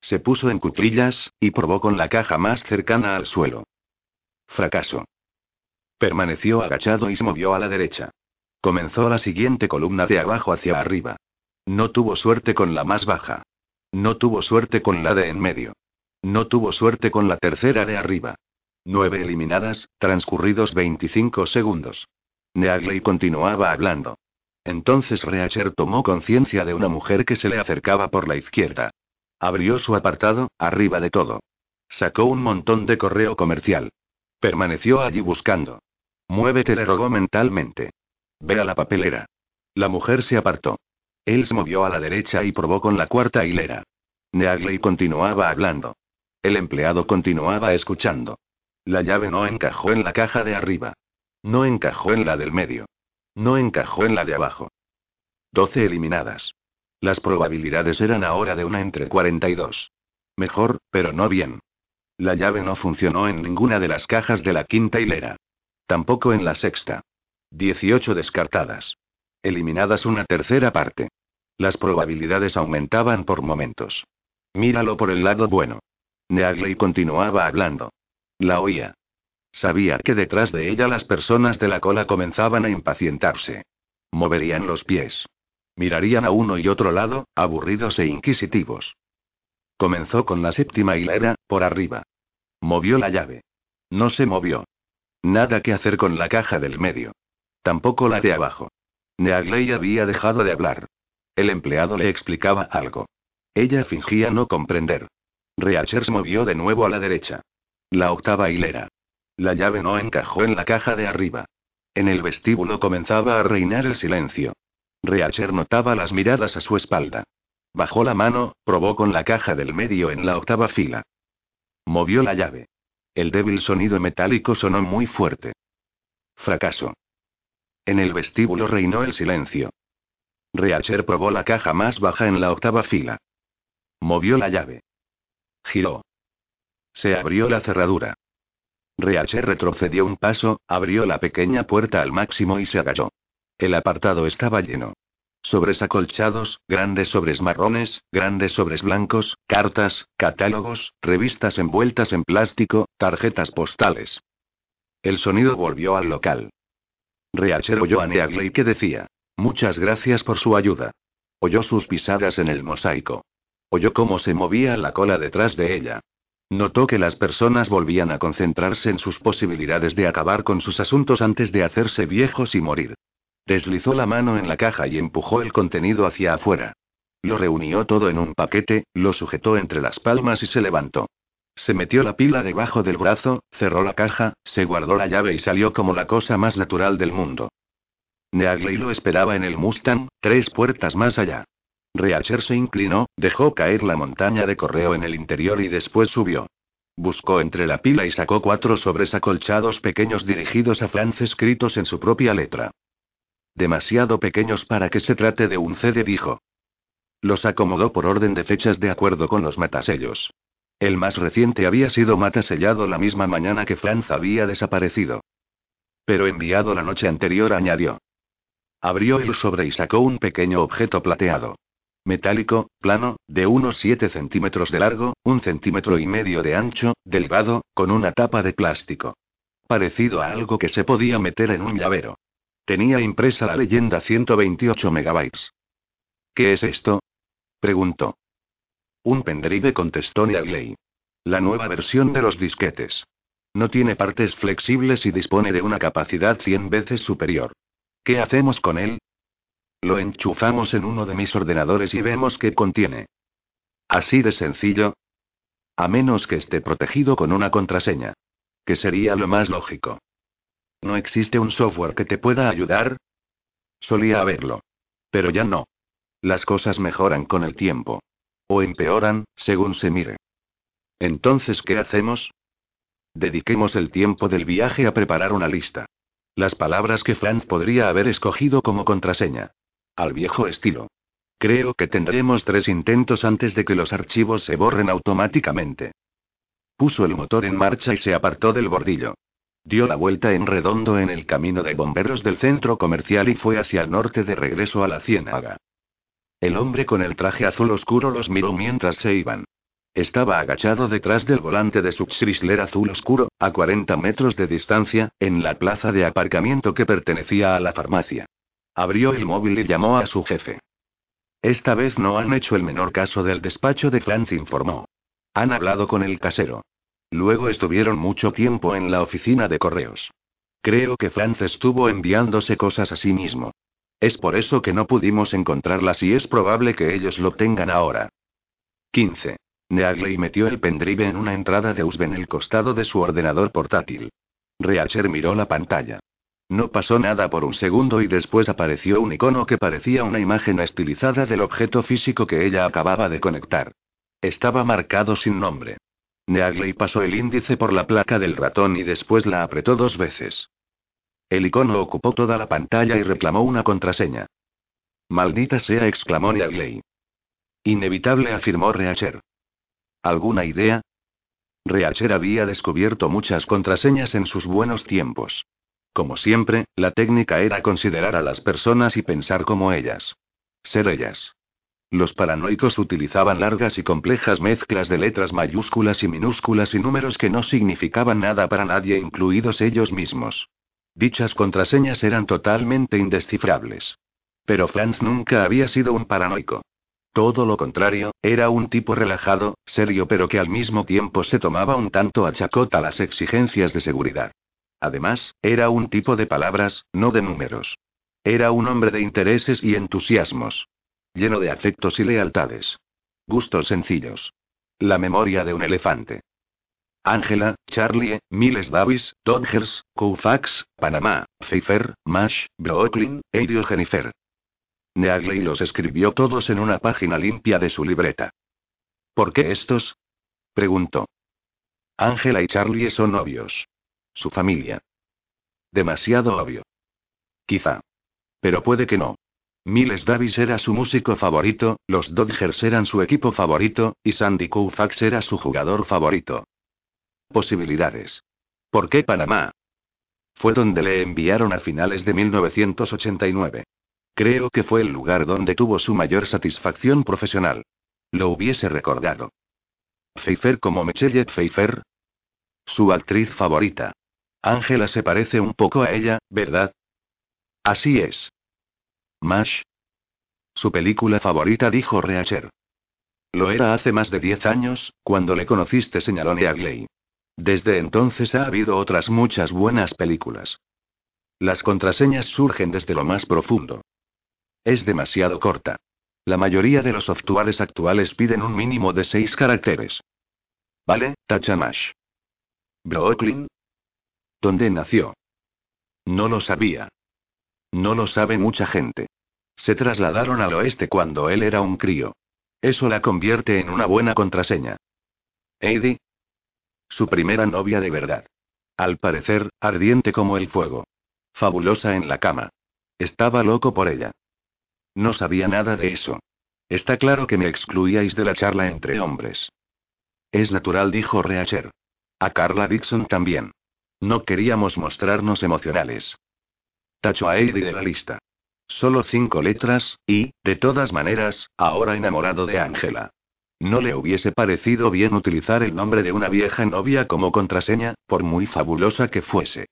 Se puso en cuclillas, y probó con la caja más cercana al suelo. Fracaso. Permaneció agachado y se movió a la derecha. Comenzó la siguiente columna de abajo hacia arriba. No tuvo suerte con la más baja. No tuvo suerte con la de en medio. No tuvo suerte con la tercera de arriba. Nueve eliminadas, transcurridos 25 segundos. Neagley continuaba hablando. Entonces Reacher tomó conciencia de una mujer que se le acercaba por la izquierda. Abrió su apartado, arriba de todo. Sacó un montón de correo comercial. Permaneció allí buscando. Muévete, le rogó mentalmente. Ve a la papelera. La mujer se apartó. Él se movió a la derecha y probó con la cuarta hilera. Neagley continuaba hablando. El empleado continuaba escuchando. La llave no encajó en la caja de arriba. No encajó en la del medio. No encajó en la de abajo. 12 eliminadas. Las probabilidades eran ahora de una entre 42. Mejor, pero no bien. La llave no funcionó en ninguna de las cajas de la quinta hilera. Tampoco en la sexta. 18 descartadas. Eliminadas una tercera parte. Las probabilidades aumentaban por momentos. Míralo por el lado bueno. Neagley continuaba hablando. La oía. Sabía que detrás de ella las personas de la cola comenzaban a impacientarse. Moverían los pies. Mirarían a uno y otro lado, aburridos e inquisitivos. Comenzó con la séptima hilera, por arriba. Movió la llave. No se movió. Nada que hacer con la caja del medio. Tampoco la de abajo. Neagley había dejado de hablar. El empleado le explicaba algo. Ella fingía no comprender. Reachers movió de nuevo a la derecha. La octava hilera. La llave no encajó en la caja de arriba. En el vestíbulo comenzaba a reinar el silencio. Reacher notaba las miradas a su espalda. Bajó la mano, probó con la caja del medio en la octava fila. Movió la llave. El débil sonido metálico sonó muy fuerte. Fracaso. En el vestíbulo reinó el silencio. Reacher probó la caja más baja en la octava fila. Movió la llave. Giró. Se abrió la cerradura. Reacher retrocedió un paso, abrió la pequeña puerta al máximo y se agachó. El apartado estaba lleno. Sobres acolchados, grandes sobres marrones, grandes sobres blancos, cartas, catálogos, revistas envueltas en plástico, tarjetas postales. El sonido volvió al local. Reacher oyó a Neagley que decía: Muchas gracias por su ayuda. Oyó sus pisadas en el mosaico. Oyó cómo se movía la cola detrás de ella. Notó que las personas volvían a concentrarse en sus posibilidades de acabar con sus asuntos antes de hacerse viejos y morir. Deslizó la mano en la caja y empujó el contenido hacia afuera. Lo reunió todo en un paquete, lo sujetó entre las palmas y se levantó. Se metió la pila debajo del brazo, cerró la caja, se guardó la llave y salió como la cosa más natural del mundo. Neagley lo esperaba en el Mustang, tres puertas más allá. Reacher se inclinó, dejó caer la montaña de correo en el interior y después subió. Buscó entre la pila y sacó cuatro sobres acolchados pequeños dirigidos a Franz escritos en su propia letra. Demasiado pequeños para que se trate de un CD, dijo. Los acomodó por orden de fechas de acuerdo con los matasellos. El más reciente había sido matasellado la misma mañana que Franz había desaparecido. Pero enviado la noche anterior, añadió. Abrió el sobre y sacó un pequeño objeto plateado. Metálico, plano, de unos 7 centímetros de largo, un centímetro y medio de ancho, delgado, con una tapa de plástico. Parecido a algo que se podía meter en un llavero. Tenía impresa la leyenda 128 megabytes. ¿Qué es esto? preguntó. Un pendrive contestó Neagley. La nueva versión de los disquetes. No tiene partes flexibles y dispone de una capacidad 100 veces superior. ¿Qué hacemos con él? Lo enchufamos en uno de mis ordenadores y vemos qué contiene. Así de sencillo. A menos que esté protegido con una contraseña. Que sería lo más lógico. ¿No existe un software que te pueda ayudar? Solía haberlo. Pero ya no. Las cosas mejoran con el tiempo. O empeoran, según se mire. Entonces, ¿qué hacemos? Dediquemos el tiempo del viaje a preparar una lista. Las palabras que Franz podría haber escogido como contraseña. Al viejo estilo. Creo que tendremos tres intentos antes de que los archivos se borren automáticamente. Puso el motor en marcha y se apartó del bordillo. Dio la vuelta en redondo en el camino de bomberos del centro comercial y fue hacia el norte de regreso a la ciénaga. El hombre con el traje azul oscuro los miró mientras se iban. Estaba agachado detrás del volante de su Chrysler azul oscuro, a 40 metros de distancia, en la plaza de aparcamiento que pertenecía a la farmacia. Abrió el móvil y llamó a su jefe. Esta vez no han hecho el menor caso del despacho de Franz, informó. Han hablado con el casero. Luego estuvieron mucho tiempo en la oficina de correos. Creo que Franz estuvo enviándose cosas a sí mismo. Es por eso que no pudimos encontrarlas y es probable que ellos lo tengan ahora. 15. Neagley metió el pendrive en una entrada de USB en el costado de su ordenador portátil. Reacher miró la pantalla. No pasó nada por un segundo y después apareció un icono que parecía una imagen estilizada del objeto físico que ella acababa de conectar. Estaba marcado sin nombre. Neagley pasó el índice por la placa del ratón y después la apretó dos veces. El icono ocupó toda la pantalla y reclamó una contraseña. Maldita sea, exclamó Neagley. Inevitable, afirmó Reacher. ¿Alguna idea? Reacher había descubierto muchas contraseñas en sus buenos tiempos. Como siempre, la técnica era considerar a las personas y pensar como ellas. Ser ellas. Los paranoicos utilizaban largas y complejas mezclas de letras mayúsculas y minúsculas y números que no significaban nada para nadie, incluidos ellos mismos. Dichas contraseñas eran totalmente indescifrables. Pero Franz nunca había sido un paranoico. Todo lo contrario, era un tipo relajado, serio pero que al mismo tiempo se tomaba un tanto a chacota las exigencias de seguridad. Además, era un tipo de palabras, no de números. Era un hombre de intereses y entusiasmos. Lleno de afectos y lealtades. Gustos sencillos. La memoria de un elefante. Ángela, Charlie, Miles Davis, Dodgers, Koufax, Panamá, Pfeiffer, Mash, Brooklyn, Eidio Jennifer. Neagley los escribió todos en una página limpia de su libreta. ¿Por qué estos? preguntó. Ángela y Charlie son novios. Su familia. Demasiado obvio. Quizá. Pero puede que no. Miles Davis era su músico favorito, los Dodgers eran su equipo favorito, y Sandy Koufax era su jugador favorito. Posibilidades. ¿Por qué Panamá? Fue donde le enviaron a finales de 1989. Creo que fue el lugar donde tuvo su mayor satisfacción profesional. Lo hubiese recordado. Pfeiffer como Michelle Pfeiffer. Su actriz favorita. Ángela se parece un poco a ella, ¿verdad? Así es. Mash. Su película favorita, dijo Reacher. Lo era hace más de diez años, cuando le conociste, señaló Neagley. Desde entonces ha habido otras muchas buenas películas. Las contraseñas surgen desde lo más profundo. Es demasiado corta. La mayoría de los softwares actuales piden un mínimo de seis caracteres. Vale, Tachamash. Brooklyn. ¿Dónde nació? No lo sabía. No lo sabe mucha gente. Se trasladaron al oeste cuando él era un crío. Eso la convierte en una buena contraseña. Heidi. Su primera novia de verdad. Al parecer, ardiente como el fuego. Fabulosa en la cama. Estaba loco por ella. No sabía nada de eso. Está claro que me excluíais de la charla entre hombres. Es natural, dijo Reacher. A Carla Dixon también. No queríamos mostrarnos emocionales. Tacho a Heidi de la lista. Solo cinco letras, y, de todas maneras, ahora enamorado de Ángela. No le hubiese parecido bien utilizar el nombre de una vieja novia como contraseña, por muy fabulosa que fuese.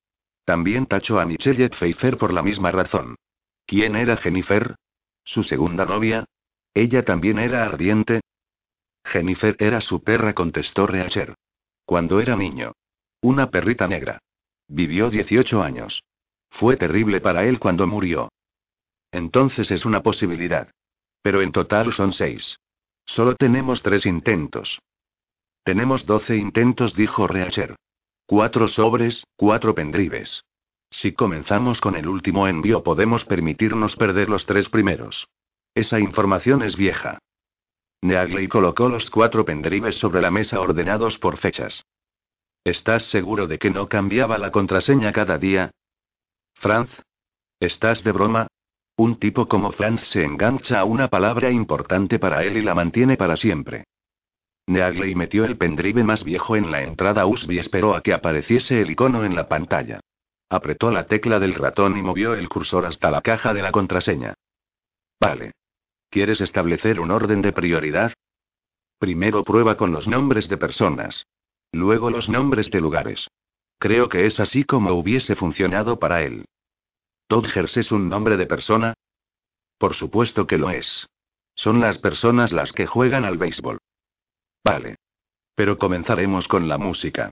También tacho a Michelle Pfeiffer por la misma razón. ¿Quién era Jennifer? ¿Su segunda novia? ¿Ella también era ardiente? Jennifer era su perra, contestó Reacher. Cuando era niño. Una perrita negra. Vivió 18 años. Fue terrible para él cuando murió. Entonces es una posibilidad. Pero en total son seis. Solo tenemos tres intentos. Tenemos doce intentos, dijo Reacher. Cuatro sobres, cuatro pendrives. Si comenzamos con el último envío podemos permitirnos perder los tres primeros. Esa información es vieja. Neagley colocó los cuatro pendrives sobre la mesa ordenados por fechas. ¿Estás seguro de que no cambiaba la contraseña cada día? Franz. ¿Estás de broma? Un tipo como Franz se engancha a una palabra importante para él y la mantiene para siempre. Neagley metió el pendrive más viejo en la entrada USB y esperó a que apareciese el icono en la pantalla. Apretó la tecla del ratón y movió el cursor hasta la caja de la contraseña. Vale. ¿Quieres establecer un orden de prioridad? Primero prueba con los nombres de personas. Luego los nombres de lugares. Creo que es así como hubiese funcionado para él. ¿Dodgers es un nombre de persona? Por supuesto que lo es. Son las personas las que juegan al béisbol. Vale. Pero comenzaremos con la música.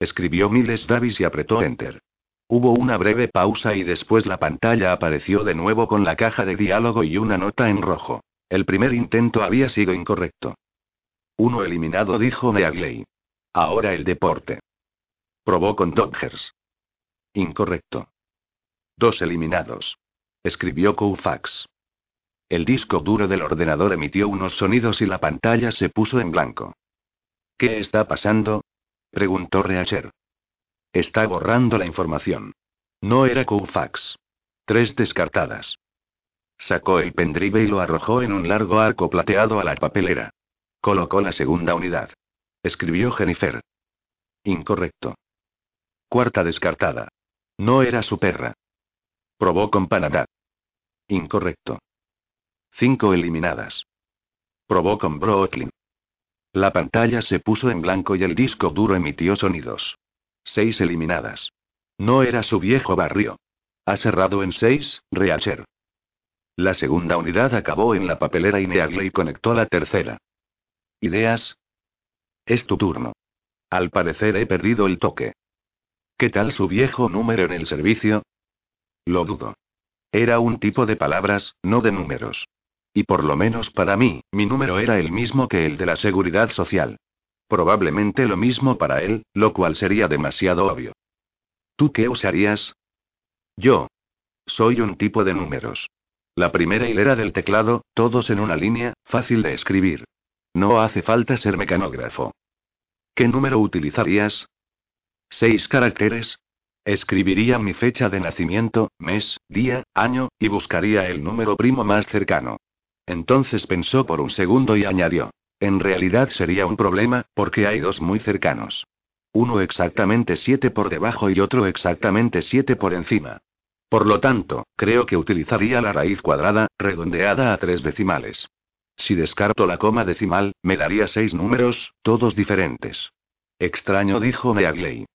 Escribió Miles Davis y apretó Enter. Hubo una breve pausa y después la pantalla apareció de nuevo con la caja de diálogo y una nota en rojo. El primer intento había sido incorrecto. Uno eliminado, dijo Meagley. Ahora el deporte. Probó con Dodgers. Incorrecto. Dos eliminados. Escribió Koufax. El disco duro del ordenador emitió unos sonidos y la pantalla se puso en blanco. ¿Qué está pasando? preguntó Reacher. Está borrando la información. No era Koufax. Tres descartadas. Sacó el pendrive y lo arrojó en un largo arco plateado a la papelera. Colocó la segunda unidad. Escribió Jennifer. Incorrecto. Cuarta descartada. No era su perra. Probó con Panadá. Incorrecto. Cinco eliminadas. Probó con Brooklyn. La pantalla se puso en blanco y el disco duro emitió sonidos. Seis eliminadas. No era su viejo barrio. Ha cerrado en seis, Reacher. La segunda unidad acabó en la papelera y Neagley conectó la tercera. ¿Ideas? Es tu turno. Al parecer he perdido el toque. ¿Qué tal su viejo número en el servicio? Lo dudo. Era un tipo de palabras, no de números. Y por lo menos para mí, mi número era el mismo que el de la seguridad social. Probablemente lo mismo para él, lo cual sería demasiado obvio. ¿Tú qué usarías? Yo. Soy un tipo de números. La primera hilera del teclado, todos en una línea, fácil de escribir. No hace falta ser mecanógrafo. ¿Qué número utilizarías? Seis caracteres. Escribiría mi fecha de nacimiento, mes, día, año, y buscaría el número primo más cercano. Entonces pensó por un segundo y añadió. En realidad sería un problema, porque hay dos muy cercanos. Uno exactamente siete por debajo y otro exactamente siete por encima. Por lo tanto, creo que utilizaría la raíz cuadrada, redondeada a tres decimales. Si descarto la coma decimal, me daría seis números, todos diferentes. Extraño, dijo Meagley.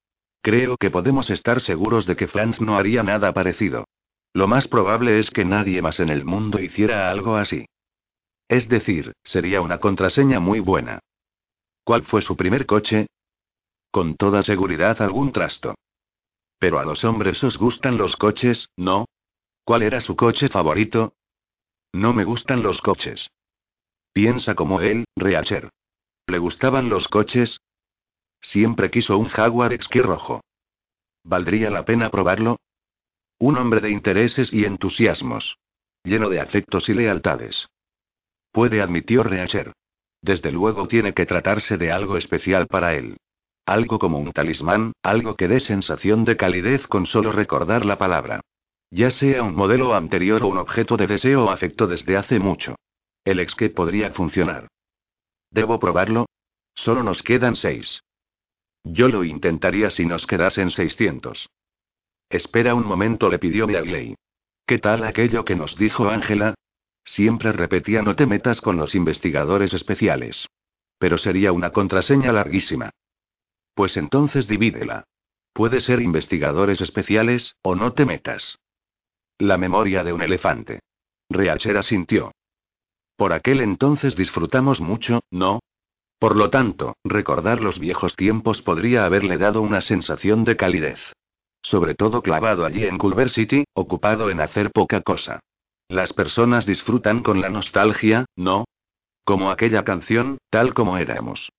Creo que podemos estar seguros de que Franz no haría nada parecido. Lo más probable es que nadie más en el mundo hiciera algo así. Es decir, sería una contraseña muy buena. ¿Cuál fue su primer coche? Con toda seguridad algún trasto. Pero a los hombres os gustan los coches, ¿no? ¿Cuál era su coche favorito? No me gustan los coches. Piensa como él, Reacher. ¿Le gustaban los coches? Siempre quiso un Jaguar Exki rojo. ¿Valdría la pena probarlo? Un hombre de intereses y entusiasmos. Lleno de afectos y lealtades. Puede, admitió Reacher. Desde luego tiene que tratarse de algo especial para él. Algo como un talismán, algo que dé sensación de calidez con solo recordar la palabra. Ya sea un modelo anterior o un objeto de deseo o afecto desde hace mucho. El que podría funcionar. ¿Debo probarlo? Solo nos quedan seis. Yo lo intentaría si nos quedasen 600. Espera un momento, le pidió Beagley. ¿Qué tal aquello que nos dijo Ángela? Siempre repetía no te metas con los investigadores especiales. Pero sería una contraseña larguísima. Pues entonces divídela. Puede ser investigadores especiales, o no te metas. La memoria de un elefante. Reachera sintió. Por aquel entonces disfrutamos mucho, ¿no? Por lo tanto, recordar los viejos tiempos podría haberle dado una sensación de calidez. Sobre todo clavado allí en Culver City, ocupado en hacer poca cosa. Las personas disfrutan con la nostalgia, ¿no? Como aquella canción, tal como éramos.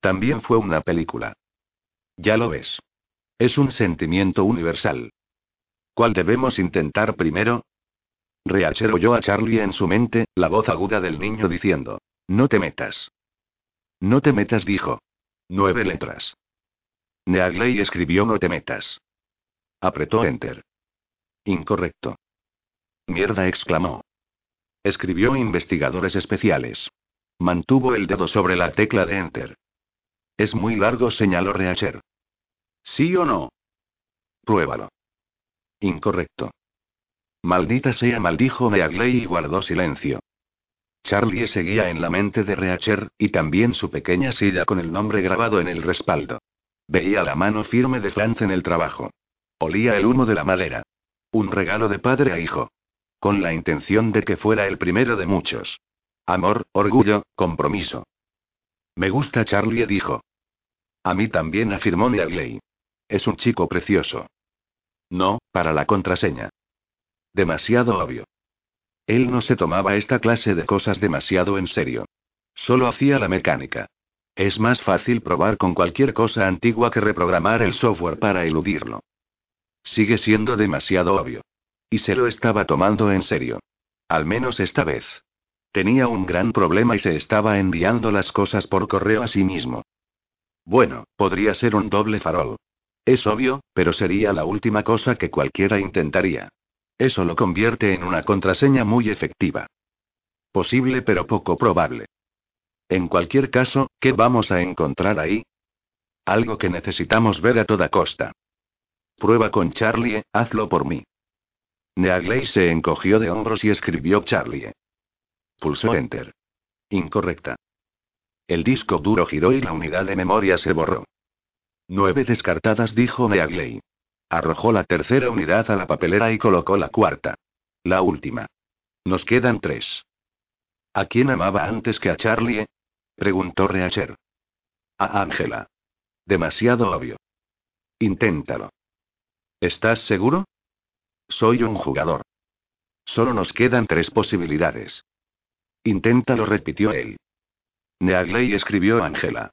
También fue una película. Ya lo ves. Es un sentimiento universal. ¿Cuál debemos intentar primero? Reacher oyó a Charlie en su mente, la voz aguda del niño diciendo: No te metas. No te metas, dijo. Nueve letras. Neagley escribió No te metas. Apretó Enter. Incorrecto. Mierda, exclamó. Escribió investigadores especiales. Mantuvo el dedo sobre la tecla de Enter. Es muy largo, señaló Reacher. ¿Sí o no? Pruébalo. Incorrecto. Maldita sea, maldijo Meagley y guardó silencio. Charlie seguía en la mente de Reacher, y también su pequeña silla con el nombre grabado en el respaldo. Veía la mano firme de Franz en el trabajo. Olía el humo de la madera. Un regalo de padre a hijo. Con la intención de que fuera el primero de muchos. Amor, orgullo, compromiso. Me gusta Charlie, dijo. A mí también, afirmó Neagley. Es un chico precioso. No, para la contraseña. Demasiado obvio. Él no se tomaba esta clase de cosas demasiado en serio. Solo hacía la mecánica. Es más fácil probar con cualquier cosa antigua que reprogramar el software para eludirlo. Sigue siendo demasiado obvio. Y se lo estaba tomando en serio. Al menos esta vez. Tenía un gran problema y se estaba enviando las cosas por correo a sí mismo. Bueno, podría ser un doble farol. Es obvio, pero sería la última cosa que cualquiera intentaría. Eso lo convierte en una contraseña muy efectiva. Posible pero poco probable. En cualquier caso, ¿qué vamos a encontrar ahí? Algo que necesitamos ver a toda costa. Prueba con Charlie, hazlo por mí. Neagley se encogió de hombros y escribió Charlie. Pulsó Enter. Incorrecta. El disco duro giró y la unidad de memoria se borró. Nueve descartadas, dijo Neagley. Arrojó la tercera unidad a la papelera y colocó la cuarta. La última. Nos quedan tres. ¿A quién amaba antes que a Charlie? preguntó Reacher. A Ángela. Demasiado obvio. Inténtalo. ¿Estás seguro? Soy un jugador. Solo nos quedan tres posibilidades. Inténtalo, repitió él. Neagley escribió Ángela.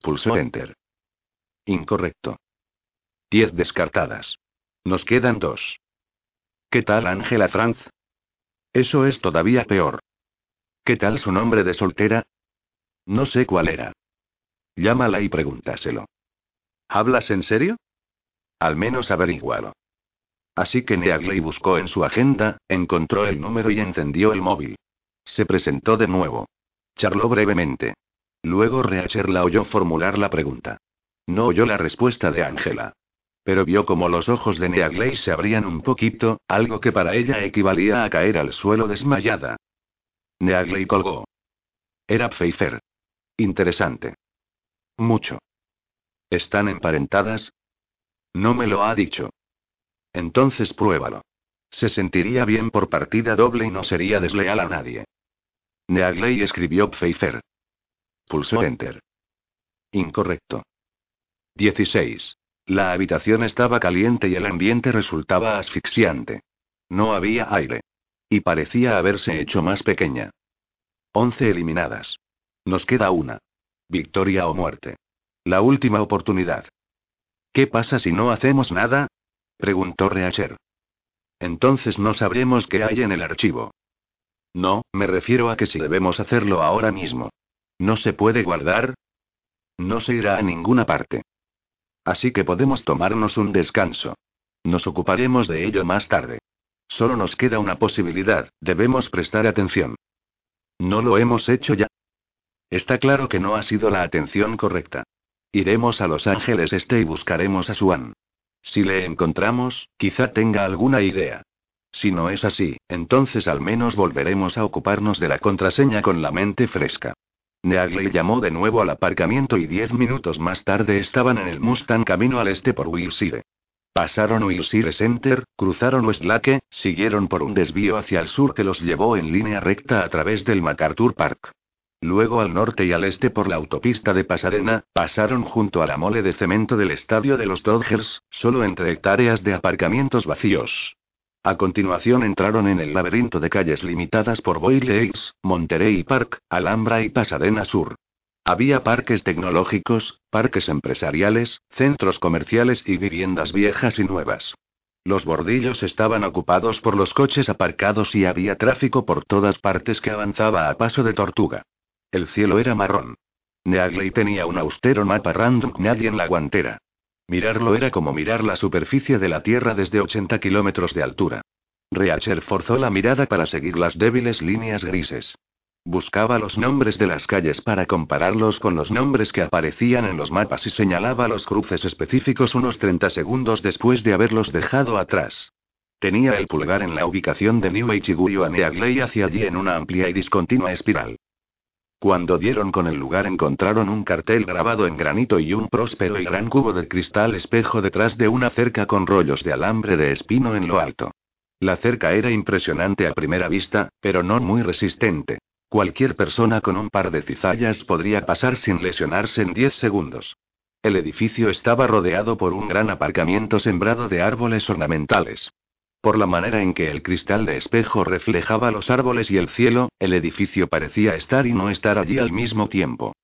Pulsó Enter. Incorrecto. Diez descartadas. Nos quedan dos. ¿Qué tal Ángela Franz? Eso es todavía peor. ¿Qué tal su nombre de soltera? No sé cuál era. Llámala y pregúntaselo. ¿Hablas en serio? Al menos averigualo. Así que Neagley buscó en su agenda, encontró el número y encendió el móvil. Se presentó de nuevo. Charló brevemente. Luego Reacher la oyó formular la pregunta. No oyó la respuesta de Ángela. Pero vio como los ojos de Neagley se abrían un poquito, algo que para ella equivalía a caer al suelo desmayada. Neagley colgó. Era Pfeiffer. Interesante. Mucho. ¿Están emparentadas? No me lo ha dicho. Entonces pruébalo. Se sentiría bien por partida doble y no sería desleal a nadie. Neagley escribió Pfeiffer. Pulsó Enter. Incorrecto. 16. La habitación estaba caliente y el ambiente resultaba asfixiante. No había aire. Y parecía haberse hecho más pequeña. 11 eliminadas. Nos queda una. Victoria o muerte. La última oportunidad. ¿Qué pasa si no hacemos nada? preguntó Reacher. Entonces no sabremos qué hay en el archivo. No, me refiero a que si debemos hacerlo ahora mismo. ¿No se puede guardar? No se irá a ninguna parte. Así que podemos tomarnos un descanso. Nos ocuparemos de ello más tarde. Solo nos queda una posibilidad, debemos prestar atención. ¿No lo hemos hecho ya? Está claro que no ha sido la atención correcta. Iremos a Los Ángeles Este y buscaremos a Swan. Si le encontramos, quizá tenga alguna idea. Si no es así, entonces al menos volveremos a ocuparnos de la contraseña con la mente fresca. Neagley llamó de nuevo al aparcamiento y diez minutos más tarde estaban en el Mustang camino al este por Wilshire. Pasaron Wilshire Center, cruzaron Westlake, siguieron por un desvío hacia el sur que los llevó en línea recta a través del MacArthur Park. Luego al norte y al este por la autopista de Pasarena, pasaron junto a la mole de cemento del estadio de los Dodgers, solo entre hectáreas de aparcamientos vacíos. A continuación entraron en el laberinto de calles limitadas por Boyle Heights, Monterey Park, Alhambra y Pasadena Sur. Había parques tecnológicos, parques empresariales, centros comerciales y viviendas viejas y nuevas. Los bordillos estaban ocupados por los coches aparcados y había tráfico por todas partes que avanzaba a paso de tortuga. El cielo era marrón. Neagley tenía un austero mapa random nadie en la guantera. Mirarlo era como mirar la superficie de la Tierra desde 80 kilómetros de altura. Reacher forzó la mirada para seguir las débiles líneas grises. Buscaba los nombres de las calles para compararlos con los nombres que aparecían en los mapas y señalaba los cruces específicos unos 30 segundos después de haberlos dejado atrás. Tenía el pulgar en la ubicación de New Ichiguyo a Neagley hacia allí en una amplia y discontinua espiral. Cuando dieron con el lugar encontraron un cartel grabado en granito y un próspero y gran cubo de cristal espejo detrás de una cerca con rollos de alambre de espino en lo alto. La cerca era impresionante a primera vista, pero no muy resistente. Cualquier persona con un par de cizallas podría pasar sin lesionarse en 10 segundos. El edificio estaba rodeado por un gran aparcamiento sembrado de árboles ornamentales. Por la manera en que el cristal de espejo reflejaba los árboles y el cielo, el edificio parecía estar y no estar allí al mismo tiempo.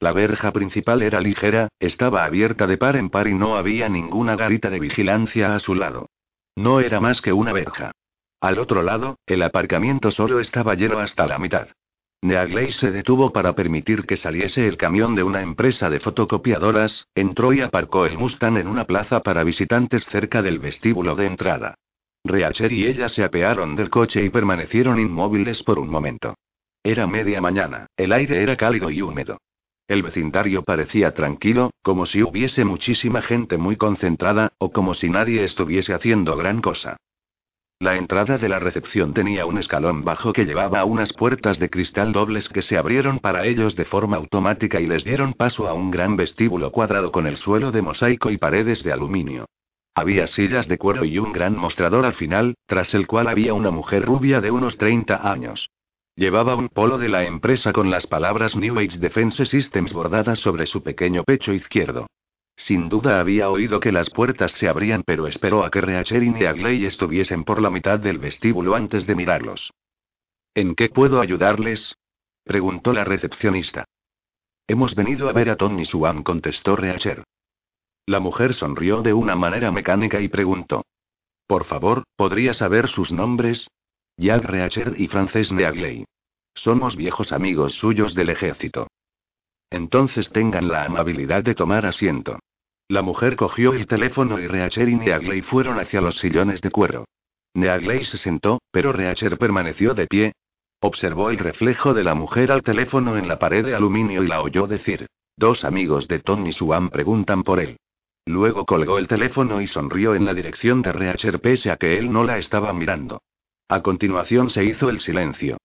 La verja principal era ligera, estaba abierta de par en par y no había ninguna garita de vigilancia a su lado. No era más que una verja. Al otro lado, el aparcamiento solo estaba lleno hasta la mitad. Neagley se detuvo para permitir que saliese el camión de una empresa de fotocopiadoras, entró y aparcó el Mustang en una plaza para visitantes cerca del vestíbulo de entrada. Reacher y ella se apearon del coche y permanecieron inmóviles por un momento. Era media mañana, el aire era cálido y húmedo. El vecindario parecía tranquilo, como si hubiese muchísima gente muy concentrada, o como si nadie estuviese haciendo gran cosa. La entrada de la recepción tenía un escalón bajo que llevaba a unas puertas de cristal dobles que se abrieron para ellos de forma automática y les dieron paso a un gran vestíbulo cuadrado con el suelo de mosaico y paredes de aluminio. Había sillas de cuero y un gran mostrador al final, tras el cual había una mujer rubia de unos 30 años. Llevaba un polo de la empresa con las palabras New Age Defense Systems bordadas sobre su pequeño pecho izquierdo. Sin duda había oído que las puertas se abrían, pero esperó a que Reacher y Neagley estuviesen por la mitad del vestíbulo antes de mirarlos. ¿En qué puedo ayudarles? preguntó la recepcionista. Hemos venido a ver a Tony Swan, contestó Reacher. La mujer sonrió de una manera mecánica y preguntó. Por favor, ¿podría saber sus nombres? Jack Reacher y Frances Neagley. Somos viejos amigos suyos del ejército. Entonces tengan la amabilidad de tomar asiento. La mujer cogió el teléfono y Reacher y Neagley fueron hacia los sillones de cuero. Neagley se sentó, pero Reacher permaneció de pie. Observó el reflejo de la mujer al teléfono en la pared de aluminio y la oyó decir: Dos amigos de Tony Swan preguntan por él. Luego colgó el teléfono y sonrió en la dirección de Reacher pese a que él no la estaba mirando. A continuación se hizo el silencio.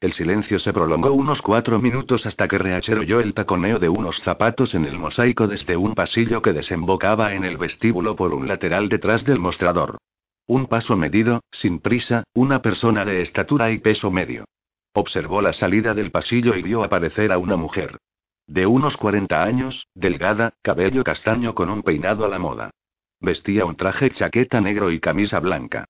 El silencio se prolongó unos cuatro minutos hasta que Reacher oyó el taconeo de unos zapatos en el mosaico desde un pasillo que desembocaba en el vestíbulo por un lateral detrás del mostrador. Un paso medido, sin prisa, una persona de estatura y peso medio. Observó la salida del pasillo y vio aparecer a una mujer. De unos 40 años, delgada, cabello castaño con un peinado a la moda. Vestía un traje chaqueta negro y camisa blanca.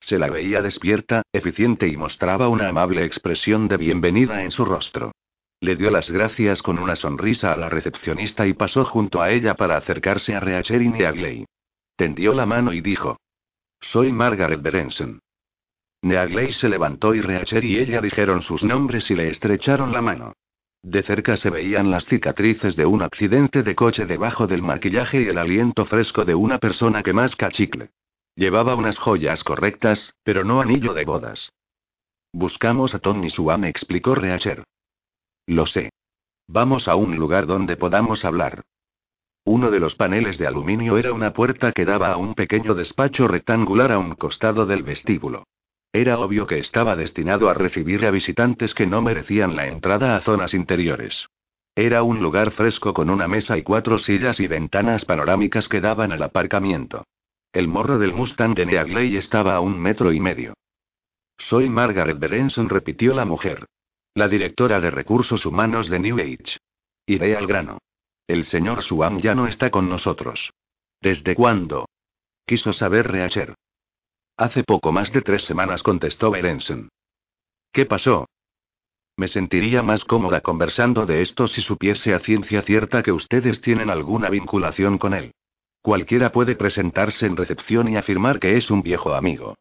Se la veía despierta, eficiente y mostraba una amable expresión de bienvenida en su rostro. Le dio las gracias con una sonrisa a la recepcionista y pasó junto a ella para acercarse a Reacherin y Neagley. Tendió la mano y dijo: Soy Margaret Berenson. Neagley se levantó y Reacher y ella dijeron sus nombres y le estrecharon la mano. De cerca se veían las cicatrices de un accidente de coche debajo del maquillaje y el aliento fresco de una persona que masca chicle. Llevaba unas joyas correctas, pero no anillo de bodas. Buscamos a Tony Suam, explicó Reacher. Lo sé. Vamos a un lugar donde podamos hablar. Uno de los paneles de aluminio era una puerta que daba a un pequeño despacho rectangular a un costado del vestíbulo. Era obvio que estaba destinado a recibir a visitantes que no merecían la entrada a zonas interiores. Era un lugar fresco con una mesa y cuatro sillas y ventanas panorámicas que daban al aparcamiento. El morro del Mustang de Neagley estaba a un metro y medio. Soy Margaret Berenson, repitió la mujer. La directora de recursos humanos de New Age. Iré al grano. El señor Suam ya no está con nosotros. ¿Desde cuándo? Quiso saber Reacher. Hace poco más de tres semanas, contestó Berenson. ¿Qué pasó? Me sentiría más cómoda conversando de esto si supiese a ciencia cierta que ustedes tienen alguna vinculación con él. Cualquiera puede presentarse en recepción y afirmar que es un viejo amigo.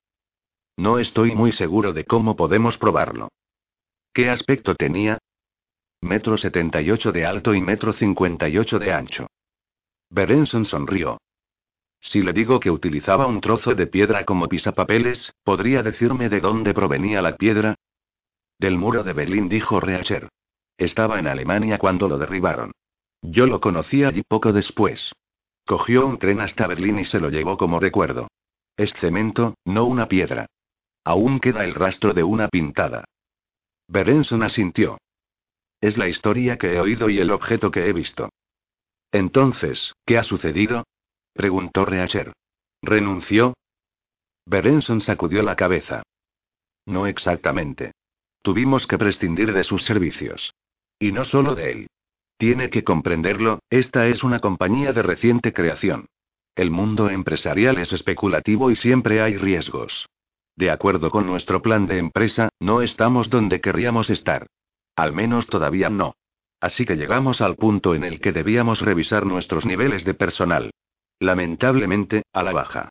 No estoy muy seguro de cómo podemos probarlo. ¿Qué aspecto tenía? Metro 78 de alto y metro 58 de ancho. Berenson sonrió. Si le digo que utilizaba un trozo de piedra como pisapapeles, ¿podría decirme de dónde provenía la piedra? Del muro de Berlín, dijo Reacher. Estaba en Alemania cuando lo derribaron. Yo lo conocí allí poco después. Cogió un tren hasta Berlín y se lo llevó como recuerdo. Es cemento, no una piedra. Aún queda el rastro de una pintada. Berenson asintió. Es la historia que he oído y el objeto que he visto. Entonces, ¿qué ha sucedido? Preguntó Reacher. ¿Renunció? Berenson sacudió la cabeza. No exactamente. Tuvimos que prescindir de sus servicios. Y no solo de él. Tiene que comprenderlo, esta es una compañía de reciente creación. El mundo empresarial es especulativo y siempre hay riesgos. De acuerdo con nuestro plan de empresa, no estamos donde querríamos estar. Al menos todavía no. Así que llegamos al punto en el que debíamos revisar nuestros niveles de personal. Lamentablemente, a la baja.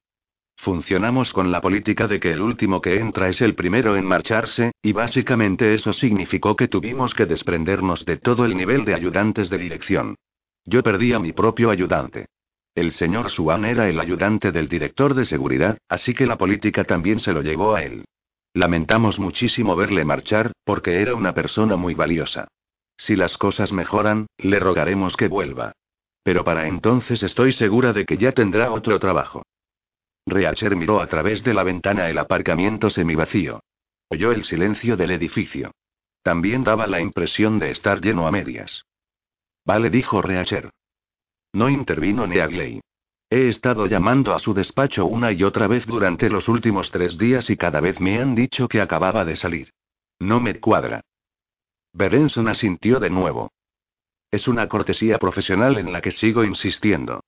Funcionamos con la política de que el último que entra es el primero en marcharse, y básicamente eso significó que tuvimos que desprendernos de todo el nivel de ayudantes de dirección. Yo perdí a mi propio ayudante. El señor Swan era el ayudante del director de seguridad, así que la política también se lo llevó a él. Lamentamos muchísimo verle marchar, porque era una persona muy valiosa. Si las cosas mejoran, le rogaremos que vuelva. Pero para entonces estoy segura de que ya tendrá otro trabajo. Reacher miró a través de la ventana el aparcamiento semivacío. Oyó el silencio del edificio. También daba la impresión de estar lleno a medias. Vale, dijo Reacher. No intervino Neagley. He estado llamando a su despacho una y otra vez durante los últimos tres días y cada vez me han dicho que acababa de salir. No me cuadra. Berenson asintió de nuevo. Es una cortesía profesional en la que sigo insistiendo.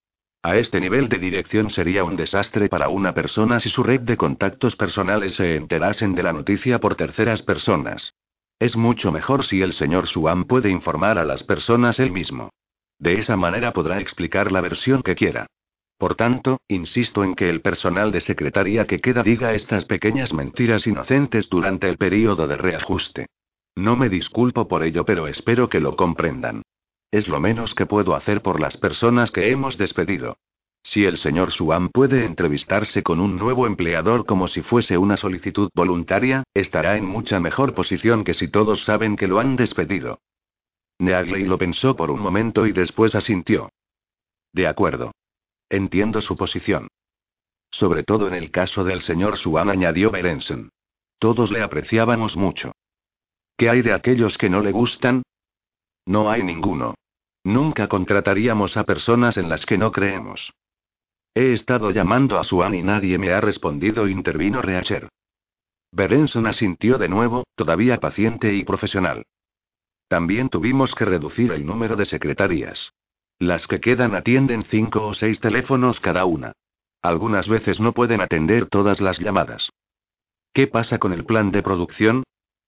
A este nivel de dirección sería un desastre para una persona si su red de contactos personales se enterasen de la noticia por terceras personas. Es mucho mejor si el señor Swan puede informar a las personas él mismo. De esa manera podrá explicar la versión que quiera. Por tanto, insisto en que el personal de secretaría que queda diga estas pequeñas mentiras inocentes durante el período de reajuste. No me disculpo por ello, pero espero que lo comprendan. Es lo menos que puedo hacer por las personas que hemos despedido. Si el señor Swan puede entrevistarse con un nuevo empleador como si fuese una solicitud voluntaria, estará en mucha mejor posición que si todos saben que lo han despedido. Neagley lo pensó por un momento y después asintió. De acuerdo. Entiendo su posición. Sobre todo en el caso del señor Swan, añadió Berenson. Todos le apreciábamos mucho. ¿Qué hay de aquellos que no le gustan? No hay ninguno. Nunca contrataríamos a personas en las que no creemos. He estado llamando a Swan y nadie me ha respondido, intervino Reacher. Berenson asintió de nuevo, todavía paciente y profesional. También tuvimos que reducir el número de secretarías. Las que quedan atienden cinco o seis teléfonos cada una. Algunas veces no pueden atender todas las llamadas. ¿Qué pasa con el plan de producción?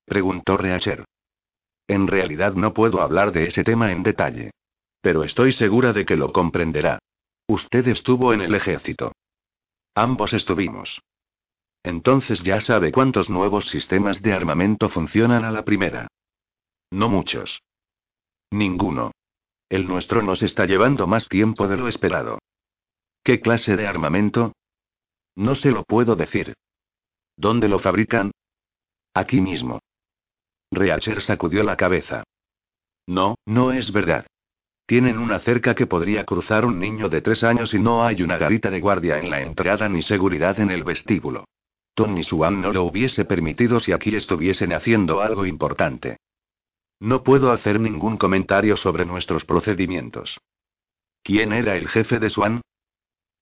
preguntó Reacher. En realidad no puedo hablar de ese tema en detalle. Pero estoy segura de que lo comprenderá. Usted estuvo en el ejército. Ambos estuvimos. Entonces ya sabe cuántos nuevos sistemas de armamento funcionan a la primera. No muchos. Ninguno. El nuestro nos está llevando más tiempo de lo esperado. ¿Qué clase de armamento? No se lo puedo decir. ¿Dónde lo fabrican? Aquí mismo. Reacher sacudió la cabeza. No, no es verdad. Tienen una cerca que podría cruzar un niño de tres años y no hay una garita de guardia en la entrada ni seguridad en el vestíbulo. Tony Swan no lo hubiese permitido si aquí estuviesen haciendo algo importante. No puedo hacer ningún comentario sobre nuestros procedimientos. ¿Quién era el jefe de Swan?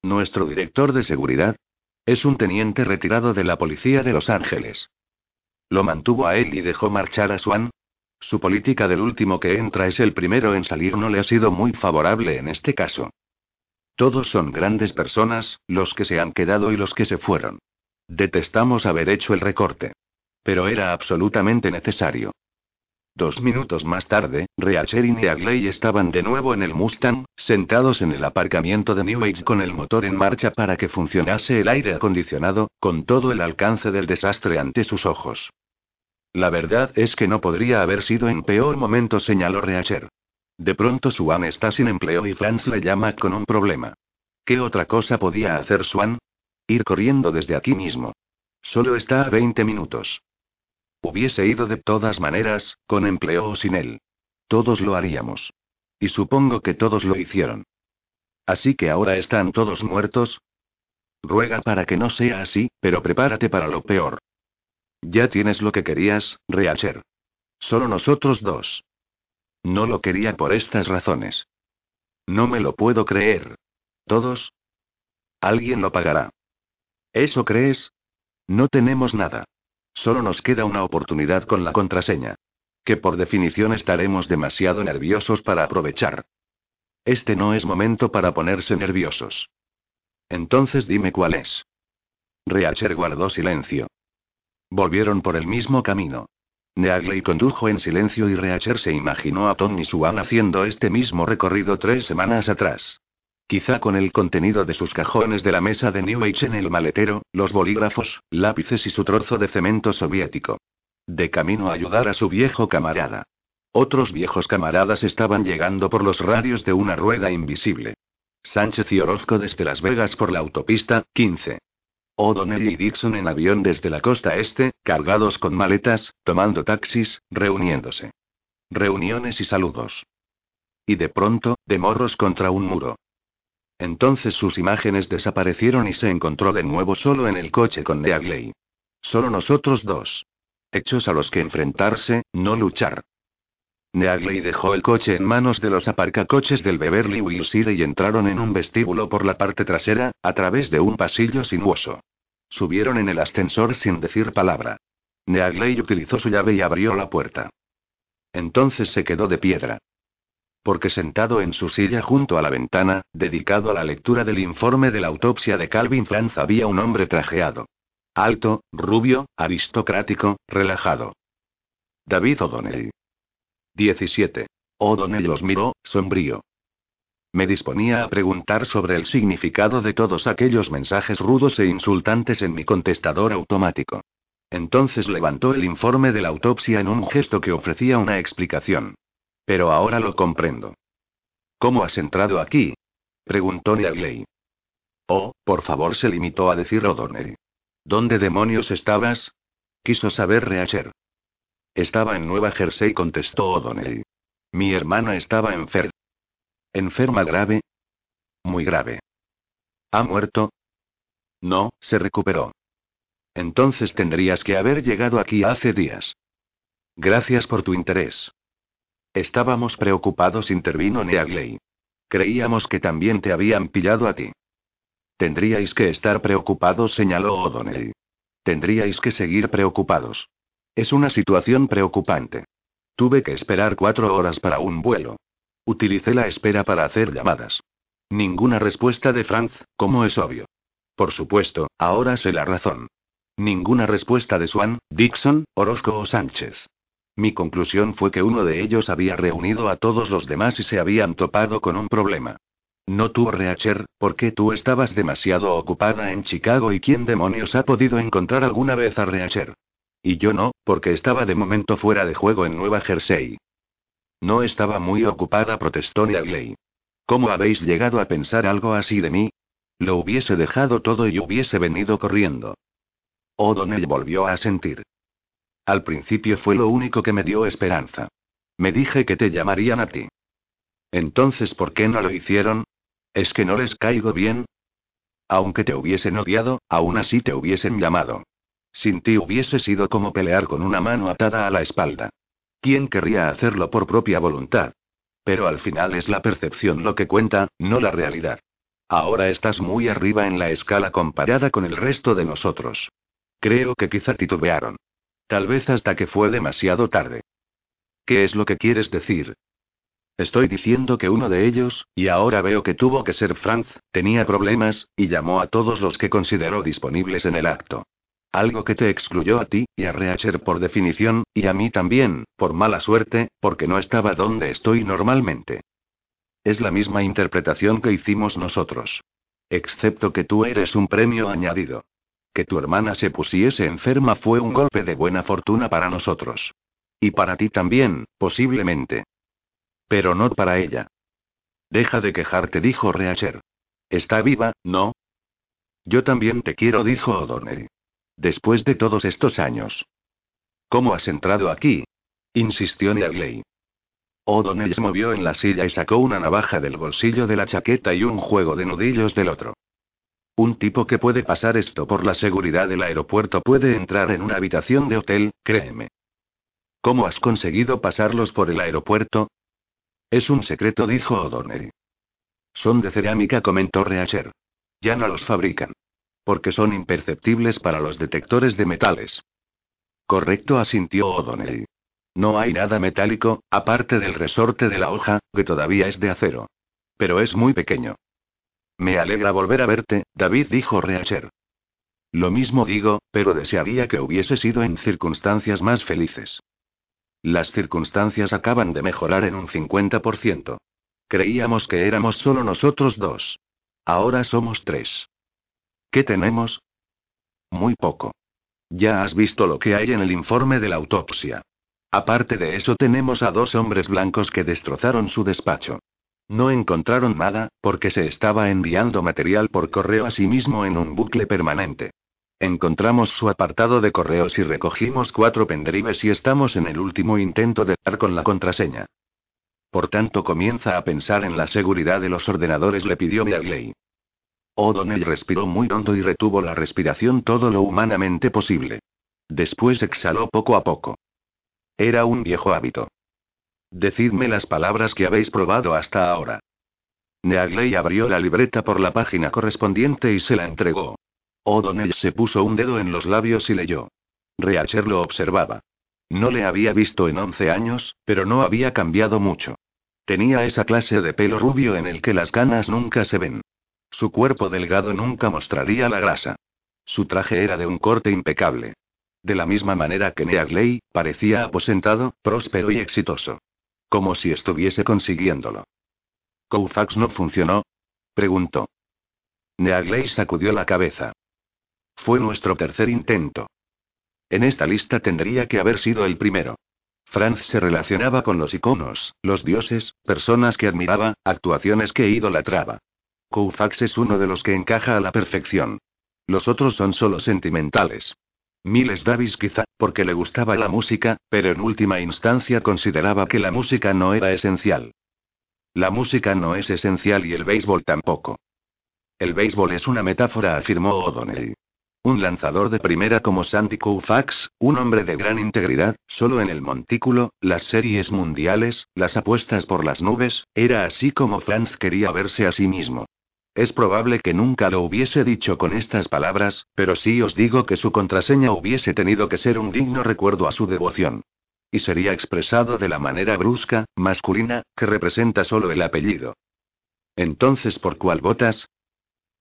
Nuestro director de seguridad. Es un teniente retirado de la policía de Los Ángeles. ¿Lo mantuvo a él y dejó marchar a Swan? Su política del último que entra es el primero en salir no le ha sido muy favorable en este caso. Todos son grandes personas, los que se han quedado y los que se fueron. Detestamos haber hecho el recorte. Pero era absolutamente necesario. Dos minutos más tarde, Reacher y Neagley estaban de nuevo en el Mustang, sentados en el aparcamiento de New Age con el motor en marcha para que funcionase el aire acondicionado, con todo el alcance del desastre ante sus ojos. La verdad es que no podría haber sido en peor momento, señaló Reacher. De pronto Swan está sin empleo y Franz le llama con un problema. ¿Qué otra cosa podía hacer Swan? Ir corriendo desde aquí mismo. Solo está a 20 minutos. Hubiese ido de todas maneras, con empleo o sin él. Todos lo haríamos. Y supongo que todos lo hicieron. Así que ahora están todos muertos. Ruega para que no sea así, pero prepárate para lo peor. Ya tienes lo que querías, Reacher. Solo nosotros dos. No lo quería por estas razones. No me lo puedo creer. ¿Todos? Alguien lo pagará. ¿Eso crees? No tenemos nada. Solo nos queda una oportunidad con la contraseña. Que por definición estaremos demasiado nerviosos para aprovechar. Este no es momento para ponerse nerviosos. Entonces dime cuál es. Reacher guardó silencio. Volvieron por el mismo camino. Neagley condujo en silencio y Reacher se imaginó a Tony Swan haciendo este mismo recorrido tres semanas atrás. Quizá con el contenido de sus cajones de la mesa de New Age en el maletero, los bolígrafos, lápices y su trozo de cemento soviético. De camino a ayudar a su viejo camarada. Otros viejos camaradas estaban llegando por los radios de una rueda invisible. Sánchez y Orozco desde Las Vegas por la autopista 15. O'Donnell y Dixon en avión desde la costa este, cargados con maletas, tomando taxis, reuniéndose. Reuniones y saludos. Y de pronto, de morros contra un muro. Entonces sus imágenes desaparecieron y se encontró de nuevo solo en el coche con Neagley. Solo nosotros dos. Hechos a los que enfrentarse, no luchar. Neagley dejó el coche en manos de los aparcacoches del Beverly Wilshire y entraron en un vestíbulo por la parte trasera, a través de un pasillo sinuoso. Subieron en el ascensor sin decir palabra. Neagley utilizó su llave y abrió la puerta. Entonces se quedó de piedra. Porque sentado en su silla junto a la ventana, dedicado a la lectura del informe de la autopsia de Calvin Franz, había un hombre trajeado. Alto, rubio, aristocrático, relajado. David O'Donnell. 17. O'Donnell los miró, sombrío. Me disponía a preguntar sobre el significado de todos aquellos mensajes rudos e insultantes en mi contestador automático. Entonces levantó el informe de la autopsia en un gesto que ofrecía una explicación. Pero ahora lo comprendo. ¿Cómo has entrado aquí? preguntó Neagley. Oh, por favor, se limitó a decir O'Donnell. ¿Dónde demonios estabas? Quiso saber Reacher. Estaba en Nueva Jersey, contestó O'Donnell. Mi hermana estaba enferma. ¿Enferma grave? Muy grave. ¿Ha muerto? No, se recuperó. Entonces tendrías que haber llegado aquí hace días. Gracias por tu interés. Estábamos preocupados, intervino Neagley. Creíamos que también te habían pillado a ti. Tendríais que estar preocupados, señaló O'Donnell. Tendríais que seguir preocupados. Es una situación preocupante. Tuve que esperar cuatro horas para un vuelo. Utilicé la espera para hacer llamadas. Ninguna respuesta de Franz, como es obvio. Por supuesto, ahora sé la razón. Ninguna respuesta de Swan, Dixon, Orozco o Sánchez. Mi conclusión fue que uno de ellos había reunido a todos los demás y se habían topado con un problema. No tú, Reacher, porque tú estabas demasiado ocupada en Chicago y quién demonios ha podido encontrar alguna vez a Reacher. Y yo no, porque estaba de momento fuera de juego en Nueva Jersey. No estaba muy ocupada, protestó Neagley. ¿Cómo habéis llegado a pensar algo así de mí? Lo hubiese dejado todo y hubiese venido corriendo. O'Donnell volvió a sentir. Al principio fue lo único que me dio esperanza. Me dije que te llamarían a ti. Entonces, ¿por qué no lo hicieron? ¿Es que no les caigo bien? Aunque te hubiesen odiado, aún así te hubiesen llamado. Sin ti hubiese sido como pelear con una mano atada a la espalda. ¿Quién querría hacerlo por propia voluntad? Pero al final es la percepción lo que cuenta, no la realidad. Ahora estás muy arriba en la escala comparada con el resto de nosotros. Creo que quizá titubearon. Tal vez hasta que fue demasiado tarde. ¿Qué es lo que quieres decir? Estoy diciendo que uno de ellos, y ahora veo que tuvo que ser Franz, tenía problemas, y llamó a todos los que consideró disponibles en el acto. Algo que te excluyó a ti, y a Reacher por definición, y a mí también, por mala suerte, porque no estaba donde estoy normalmente. Es la misma interpretación que hicimos nosotros. Excepto que tú eres un premio añadido. Que tu hermana se pusiese enferma fue un golpe de buena fortuna para nosotros. Y para ti también, posiblemente. Pero no para ella. Deja de quejarte, dijo Reacher. Está viva, ¿no? Yo también te quiero, dijo O'Donnell. Después de todos estos años. ¿Cómo has entrado aquí? insistió Neagley. O'Donnell se movió en la silla y sacó una navaja del bolsillo de la chaqueta y un juego de nudillos del otro. Un tipo que puede pasar esto por la seguridad del aeropuerto puede entrar en una habitación de hotel, créeme. ¿Cómo has conseguido pasarlos por el aeropuerto? Es un secreto, dijo O'Donnell. Son de cerámica, comentó Reacher. Ya no los fabrican. Porque son imperceptibles para los detectores de metales. Correcto, asintió O'Donnell. No hay nada metálico, aparte del resorte de la hoja, que todavía es de acero. Pero es muy pequeño. Me alegra volver a verte, David dijo Reacher. Lo mismo digo, pero desearía que hubiese sido en circunstancias más felices. Las circunstancias acaban de mejorar en un 50%. Creíamos que éramos solo nosotros dos. Ahora somos tres. ¿Qué tenemos? Muy poco. Ya has visto lo que hay en el informe de la autopsia. Aparte de eso tenemos a dos hombres blancos que destrozaron su despacho. No encontraron nada, porque se estaba enviando material por correo a sí mismo en un bucle permanente. Encontramos su apartado de correos y recogimos cuatro pendrives y estamos en el último intento de dar con la contraseña. Por tanto, comienza a pensar en la seguridad de los ordenadores, le pidió Meagley. O'Donnell respiró muy hondo y retuvo la respiración todo lo humanamente posible. Después exhaló poco a poco. Era un viejo hábito. Decidme las palabras que habéis probado hasta ahora. Neagley abrió la libreta por la página correspondiente y se la entregó. O'Donnell se puso un dedo en los labios y leyó. Reacher lo observaba. No le había visto en once años, pero no había cambiado mucho. Tenía esa clase de pelo rubio en el que las canas nunca se ven. Su cuerpo delgado nunca mostraría la grasa. Su traje era de un corte impecable. De la misma manera que Neagley, parecía aposentado, próspero y exitoso. Como si estuviese consiguiéndolo. ¿Koufax no funcionó? preguntó. Neagley sacudió la cabeza. Fue nuestro tercer intento. En esta lista tendría que haber sido el primero. Franz se relacionaba con los iconos, los dioses, personas que admiraba, actuaciones que idolatraba. Koufax es uno de los que encaja a la perfección. Los otros son solo sentimentales. Miles Davis quizá, porque le gustaba la música, pero en última instancia consideraba que la música no era esencial. La música no es esencial y el béisbol tampoco. El béisbol es una metáfora, afirmó O'Donnell. Un lanzador de primera como Sandy Koufax, un hombre de gran integridad, solo en el montículo, las series mundiales, las apuestas por las nubes, era así como Franz quería verse a sí mismo. Es probable que nunca lo hubiese dicho con estas palabras, pero sí os digo que su contraseña hubiese tenido que ser un digno recuerdo a su devoción. Y sería expresado de la manera brusca, masculina, que representa solo el apellido. Entonces, ¿por cuál votas?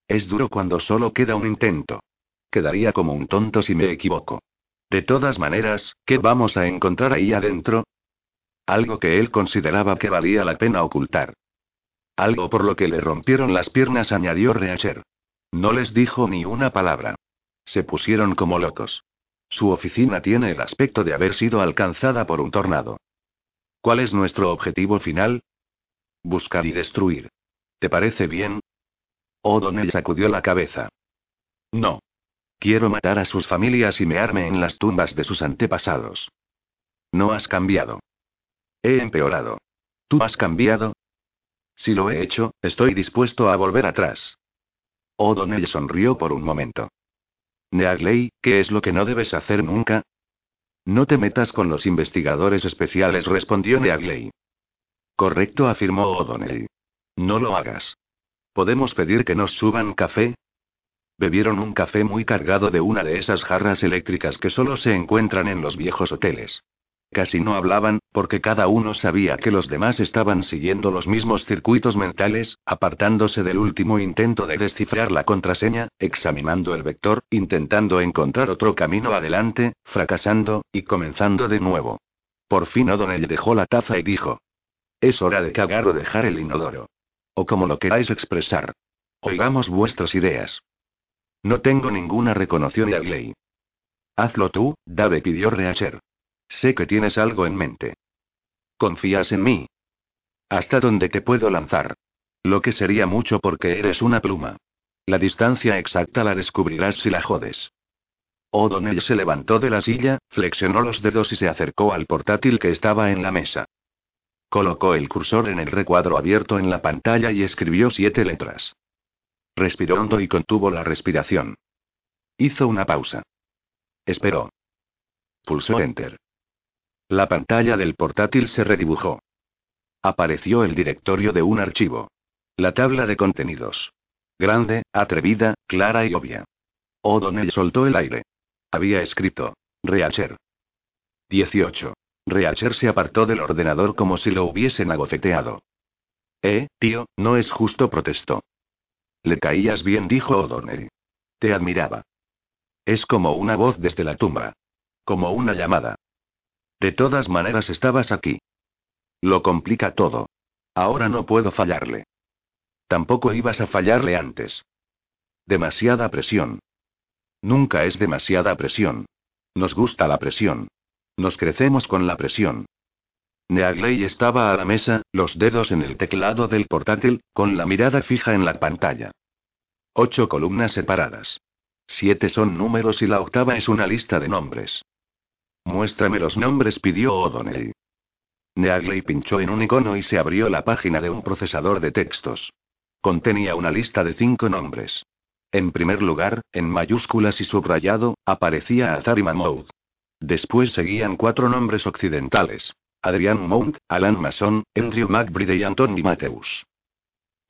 Es duro cuando solo queda un intento. Quedaría como un tonto si me equivoco. De todas maneras, ¿qué vamos a encontrar ahí adentro? Algo que él consideraba que valía la pena ocultar. Algo por lo que le rompieron las piernas, añadió Reacher. No les dijo ni una palabra. Se pusieron como locos. Su oficina tiene el aspecto de haber sido alcanzada por un tornado. ¿Cuál es nuestro objetivo final? Buscar y destruir. ¿Te parece bien? O'Donnell sacudió la cabeza. No. Quiero matar a sus familias y mearme en las tumbas de sus antepasados. No has cambiado. He empeorado. ¿Tú has cambiado? Si lo he hecho, estoy dispuesto a volver atrás. O'Donnell sonrió por un momento. Neagley, ¿qué es lo que no debes hacer nunca? No te metas con los investigadores especiales, respondió Neagley. Correcto, afirmó O'Donnell. No lo hagas. ¿Podemos pedir que nos suban café? Bebieron un café muy cargado de una de esas jarras eléctricas que solo se encuentran en los viejos hoteles. Casi no hablaban, porque cada uno sabía que los demás estaban siguiendo los mismos circuitos mentales, apartándose del último intento de descifrar la contraseña, examinando el vector, intentando encontrar otro camino adelante, fracasando, y comenzando de nuevo. Por fin O'Donnell dejó la taza y dijo. Es hora de cagar o dejar el inodoro. O como lo queráis expresar. Oigamos vuestras ideas. No tengo ninguna reconoción y ley. Hazlo tú, Dave pidió Reacher. Sé que tienes algo en mente. ¿Confías en mí? ¿Hasta dónde te puedo lanzar? Lo que sería mucho porque eres una pluma. La distancia exacta la descubrirás si la jodes. O'Donnell se levantó de la silla, flexionó los dedos y se acercó al portátil que estaba en la mesa. Colocó el cursor en el recuadro abierto en la pantalla y escribió siete letras. Respiró hondo y contuvo la respiración. Hizo una pausa. Esperó. Pulsó Enter. La pantalla del portátil se redibujó. Apareció el directorio de un archivo. La tabla de contenidos. Grande, atrevida, clara y obvia. O'Donnell soltó el aire. Había escrito. Reacher. 18. Reacher se apartó del ordenador como si lo hubiesen agofeteado. Eh, tío, no es justo, protestó. Le caías bien, dijo O'Donnell. Te admiraba. Es como una voz desde la tumba. Como una llamada. De todas maneras estabas aquí. Lo complica todo. Ahora no puedo fallarle. Tampoco ibas a fallarle antes. Demasiada presión. Nunca es demasiada presión. Nos gusta la presión. Nos crecemos con la presión. Neagley estaba a la mesa, los dedos en el teclado del portátil, con la mirada fija en la pantalla. Ocho columnas separadas. Siete son números y la octava es una lista de nombres. Muéstrame los nombres, pidió O'Donnell. Neagley pinchó en un icono y se abrió la página de un procesador de textos. Contenía una lista de cinco nombres. En primer lugar, en mayúsculas y subrayado, aparecía Azari Mahmoud. Después seguían cuatro nombres occidentales. Adrian Mount, Alan Mason, Andrew McBride y Anthony Mateus.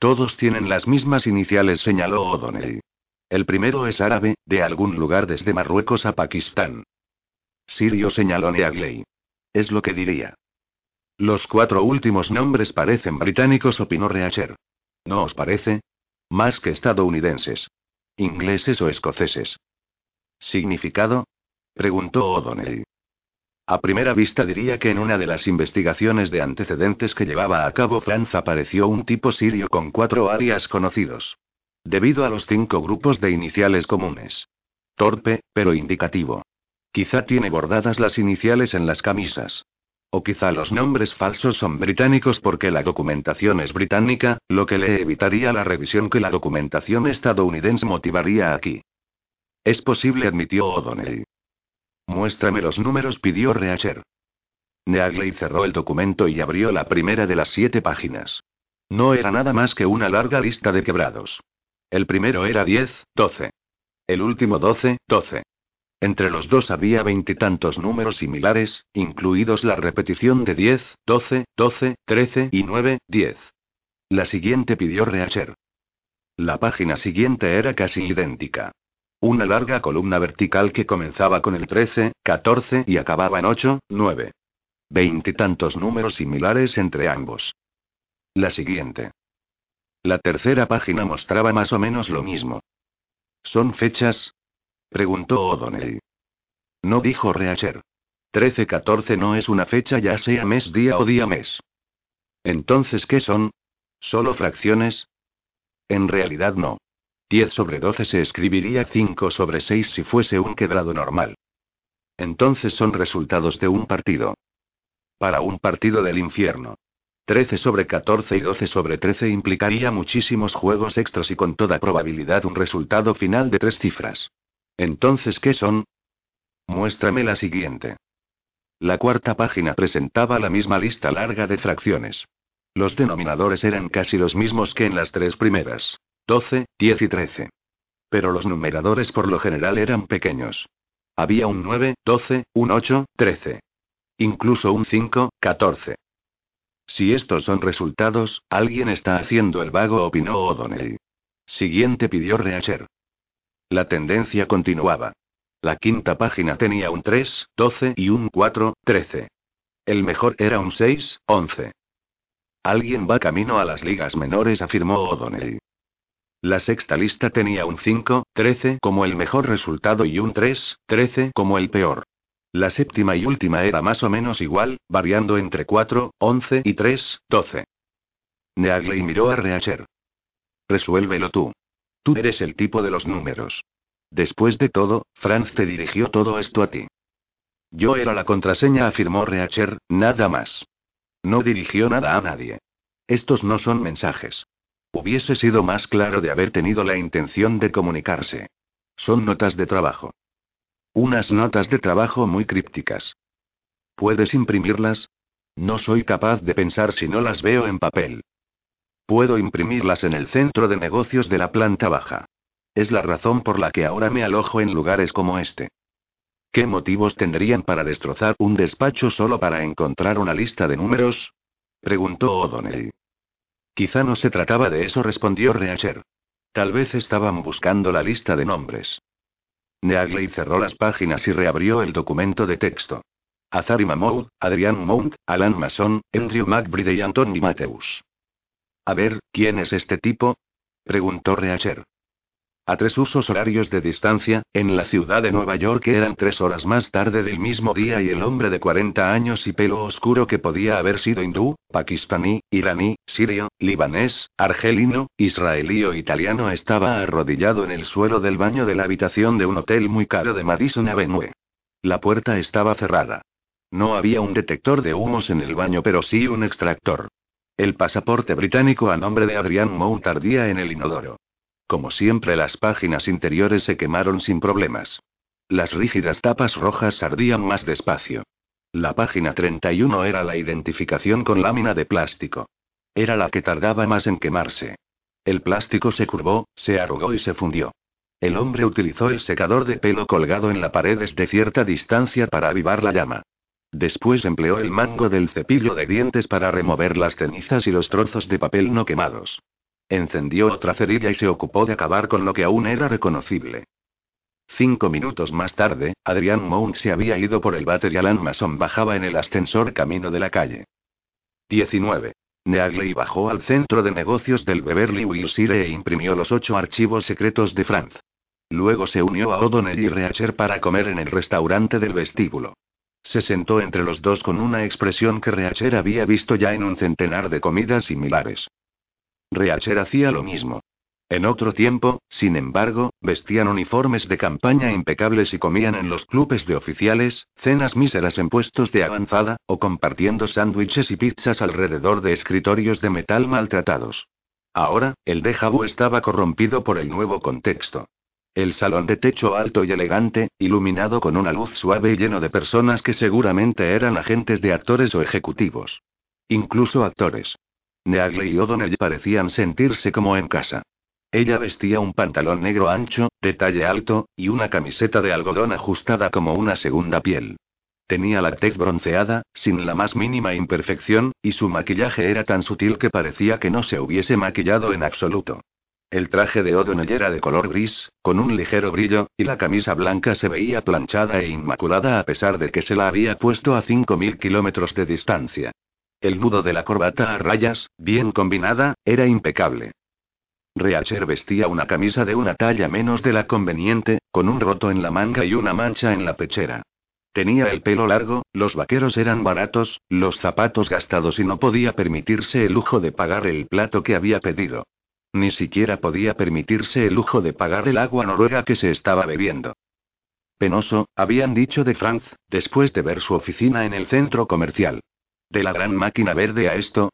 Todos tienen las mismas iniciales, señaló O'Donnell. El primero es árabe, de algún lugar desde Marruecos a Pakistán. Sirio señaló Neagley. Es lo que diría. Los cuatro últimos nombres parecen británicos, opinó Reacher. ¿No os parece? Más que estadounidenses. Ingleses o escoceses. ¿Significado? preguntó O'Donnell. A primera vista diría que en una de las investigaciones de antecedentes que llevaba a cabo Franz apareció un tipo sirio con cuatro áreas conocidos. Debido a los cinco grupos de iniciales comunes. Torpe, pero indicativo. Quizá tiene bordadas las iniciales en las camisas. O quizá los nombres falsos son británicos porque la documentación es británica, lo que le evitaría la revisión que la documentación estadounidense motivaría aquí. Es posible, admitió O'Donnell. Muéstrame los números, pidió Reacher. Neagley cerró el documento y abrió la primera de las siete páginas. No era nada más que una larga lista de quebrados. El primero era 10, 12. El último 12, 12. Entre los dos había veintitantos números similares, incluidos la repetición de 10, 12, 12, 13 y 9, 10. La siguiente pidió Reacher. La página siguiente era casi idéntica. Una larga columna vertical que comenzaba con el 13, 14 y acababa en 8, 9. Veintitantos números similares entre ambos. La siguiente. La tercera página mostraba más o menos lo mismo. ¿Son fechas? Preguntó O'Donnell. No dijo Reacher. 13-14 no es una fecha ya sea mes día o día mes. Entonces, ¿qué son? ¿Solo fracciones? En realidad no. 10 sobre 12 se escribiría 5 sobre 6 si fuese un quebrado normal. Entonces son resultados de un partido. Para un partido del infierno. 13 sobre 14 y 12 sobre 13 implicaría muchísimos juegos extras y con toda probabilidad un resultado final de tres cifras. Entonces, ¿qué son? Muéstrame la siguiente. La cuarta página presentaba la misma lista larga de fracciones. Los denominadores eran casi los mismos que en las tres primeras. 12, 10 y 13. Pero los numeradores por lo general eran pequeños. Había un 9, 12, un 8, 13. Incluso un 5, 14. Si estos son resultados, alguien está haciendo el vago, opinó O'Donnell. Siguiente pidió Reacher. La tendencia continuaba. La quinta página tenía un 3, 12 y un 4, 13. El mejor era un 6, 11. Alguien va camino a las ligas menores, afirmó O'Donnell. La sexta lista tenía un 5, 13 como el mejor resultado y un 3, 13 como el peor. La séptima y última era más o menos igual, variando entre 4, 11 y 3, 12. Neagley miró a Reacher. Resuélvelo tú. Tú eres el tipo de los números. Después de todo, Franz te dirigió todo esto a ti. Yo era la contraseña, afirmó Reacher, nada más. No dirigió nada a nadie. Estos no son mensajes. Hubiese sido más claro de haber tenido la intención de comunicarse. Son notas de trabajo. Unas notas de trabajo muy crípticas. ¿Puedes imprimirlas? No soy capaz de pensar si no las veo en papel. Puedo imprimirlas en el centro de negocios de la planta baja. Es la razón por la que ahora me alojo en lugares como este. ¿Qué motivos tendrían para destrozar un despacho solo para encontrar una lista de números? preguntó O'Donnell. Quizá no se trataba de eso, respondió Reacher. Tal vez estaban buscando la lista de nombres. Neagley cerró las páginas y reabrió el documento de texto. Azari Mahmoud, Adrian Mount, Alan Mason, Andrew McBride y Anthony Mateus. A ver, ¿quién es este tipo? preguntó Reacher. a tres usos horarios de distancia, en la ciudad de Nueva York eran tres horas más tarde del mismo día y el hombre de 40 años y pelo oscuro que podía haber sido hindú, pakistaní, iraní, sirio, libanés, argelino, israelí o italiano estaba arrodillado en el suelo del baño de la habitación de un hotel muy caro de Madison Avenue. La puerta estaba cerrada. No había un detector de humos en el baño, pero sí un extractor. El pasaporte británico a nombre de Adrian Mount ardía en el inodoro. Como siempre, las páginas interiores se quemaron sin problemas. Las rígidas tapas rojas ardían más despacio. La página 31 era la identificación con lámina de plástico. Era la que tardaba más en quemarse. El plástico se curvó, se arrugó y se fundió. El hombre utilizó el secador de pelo colgado en la pared desde cierta distancia para avivar la llama. Después empleó el mango del cepillo de dientes para remover las cenizas y los trozos de papel no quemados. Encendió otra cerilla y se ocupó de acabar con lo que aún era reconocible. Cinco minutos más tarde, Adrian Mount se había ido por el váter y Alan Mason bajaba en el ascensor camino de la calle. 19. Neagley bajó al centro de negocios del Beverly Wilshire e imprimió los ocho archivos secretos de Franz. Luego se unió a O'Donnell y Reacher para comer en el restaurante del vestíbulo. Se sentó entre los dos con una expresión que Reacher había visto ya en un centenar de comidas similares. Reacher hacía lo mismo. En otro tiempo, sin embargo, vestían uniformes de campaña impecables y comían en los clubes de oficiales, cenas míseras en puestos de avanzada, o compartiendo sándwiches y pizzas alrededor de escritorios de metal maltratados. Ahora, el déjà vu estaba corrompido por el nuevo contexto. El salón de techo alto y elegante, iluminado con una luz suave y lleno de personas que seguramente eran agentes de actores o ejecutivos. Incluso actores. Neagle y O'Donnell parecían sentirse como en casa. Ella vestía un pantalón negro ancho, de talle alto, y una camiseta de algodón ajustada como una segunda piel. Tenía la tez bronceada, sin la más mínima imperfección, y su maquillaje era tan sutil que parecía que no se hubiese maquillado en absoluto. El traje de O'Donnell era de color gris, con un ligero brillo, y la camisa blanca se veía planchada e inmaculada a pesar de que se la había puesto a 5.000 kilómetros de distancia. El nudo de la corbata a rayas, bien combinada, era impecable. Reacher vestía una camisa de una talla menos de la conveniente, con un roto en la manga y una mancha en la pechera. Tenía el pelo largo, los vaqueros eran baratos, los zapatos gastados y no podía permitirse el lujo de pagar el plato que había pedido. Ni siquiera podía permitirse el lujo de pagar el agua noruega que se estaba bebiendo. Penoso, habían dicho de Franz, después de ver su oficina en el centro comercial. De la gran máquina verde a esto.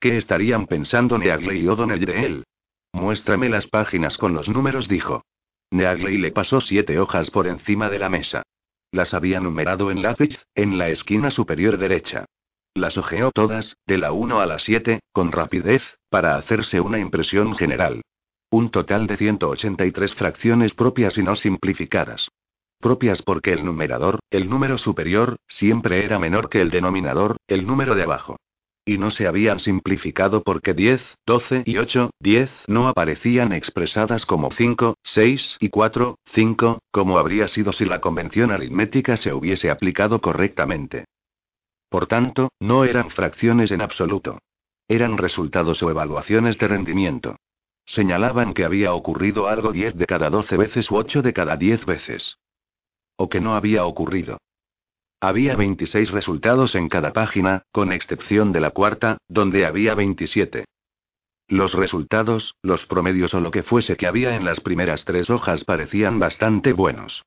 ¿Qué estarían pensando Neagley y O'Donnell de él? Muéstrame las páginas con los números, dijo. Neagley le pasó siete hojas por encima de la mesa. Las había numerado en lápiz, en la esquina superior derecha. Las ojeó todas, de la 1 a la 7, con rapidez, para hacerse una impresión general. Un total de 183 fracciones propias y no simplificadas. Propias porque el numerador, el número superior, siempre era menor que el denominador, el número de abajo. Y no se habían simplificado porque 10, 12 y 8, 10 no aparecían expresadas como 5, 6 y 4, 5, como habría sido si la convención aritmética se hubiese aplicado correctamente. Por tanto, no eran fracciones en absoluto. Eran resultados o evaluaciones de rendimiento. Señalaban que había ocurrido algo 10 de cada 12 veces u 8 de cada 10 veces. O que no había ocurrido. Había 26 resultados en cada página, con excepción de la cuarta, donde había 27. Los resultados, los promedios o lo que fuese que había en las primeras tres hojas parecían bastante buenos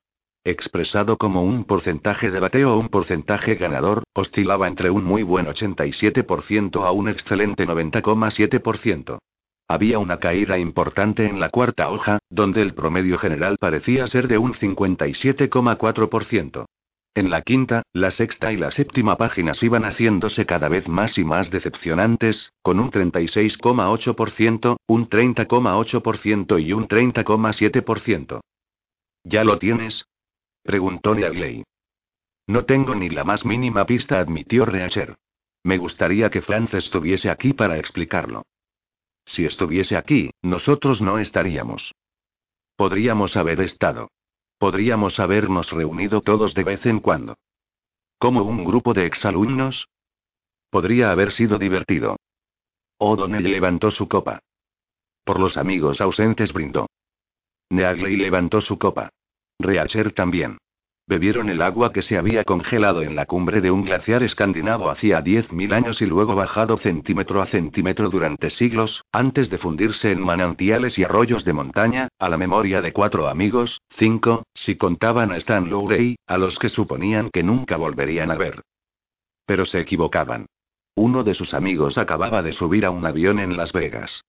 expresado como un porcentaje de bateo o un porcentaje ganador, oscilaba entre un muy buen 87% a un excelente 90,7%. Había una caída importante en la cuarta hoja, donde el promedio general parecía ser de un 57,4%. En la quinta, la sexta y la séptima páginas iban haciéndose cada vez más y más decepcionantes, con un 36,8%, un 30,8% y un 30,7%. ¿Ya lo tienes? Preguntó Neagley. No tengo ni la más mínima pista, admitió Reacher. Me gustaría que Franz estuviese aquí para explicarlo. Si estuviese aquí, nosotros no estaríamos. Podríamos haber estado. Podríamos habernos reunido todos de vez en cuando. Como un grupo de exalumnos. Podría haber sido divertido. O'Donnell levantó su copa. Por los amigos ausentes brindó. Neagley levantó su copa. Reacher también. Bebieron el agua que se había congelado en la cumbre de un glaciar escandinavo hacía 10.000 años y luego bajado centímetro a centímetro durante siglos, antes de fundirse en manantiales y arroyos de montaña, a la memoria de cuatro amigos, cinco, si contaban a Stan Lowry, a los que suponían que nunca volverían a ver. Pero se equivocaban. Uno de sus amigos acababa de subir a un avión en Las Vegas.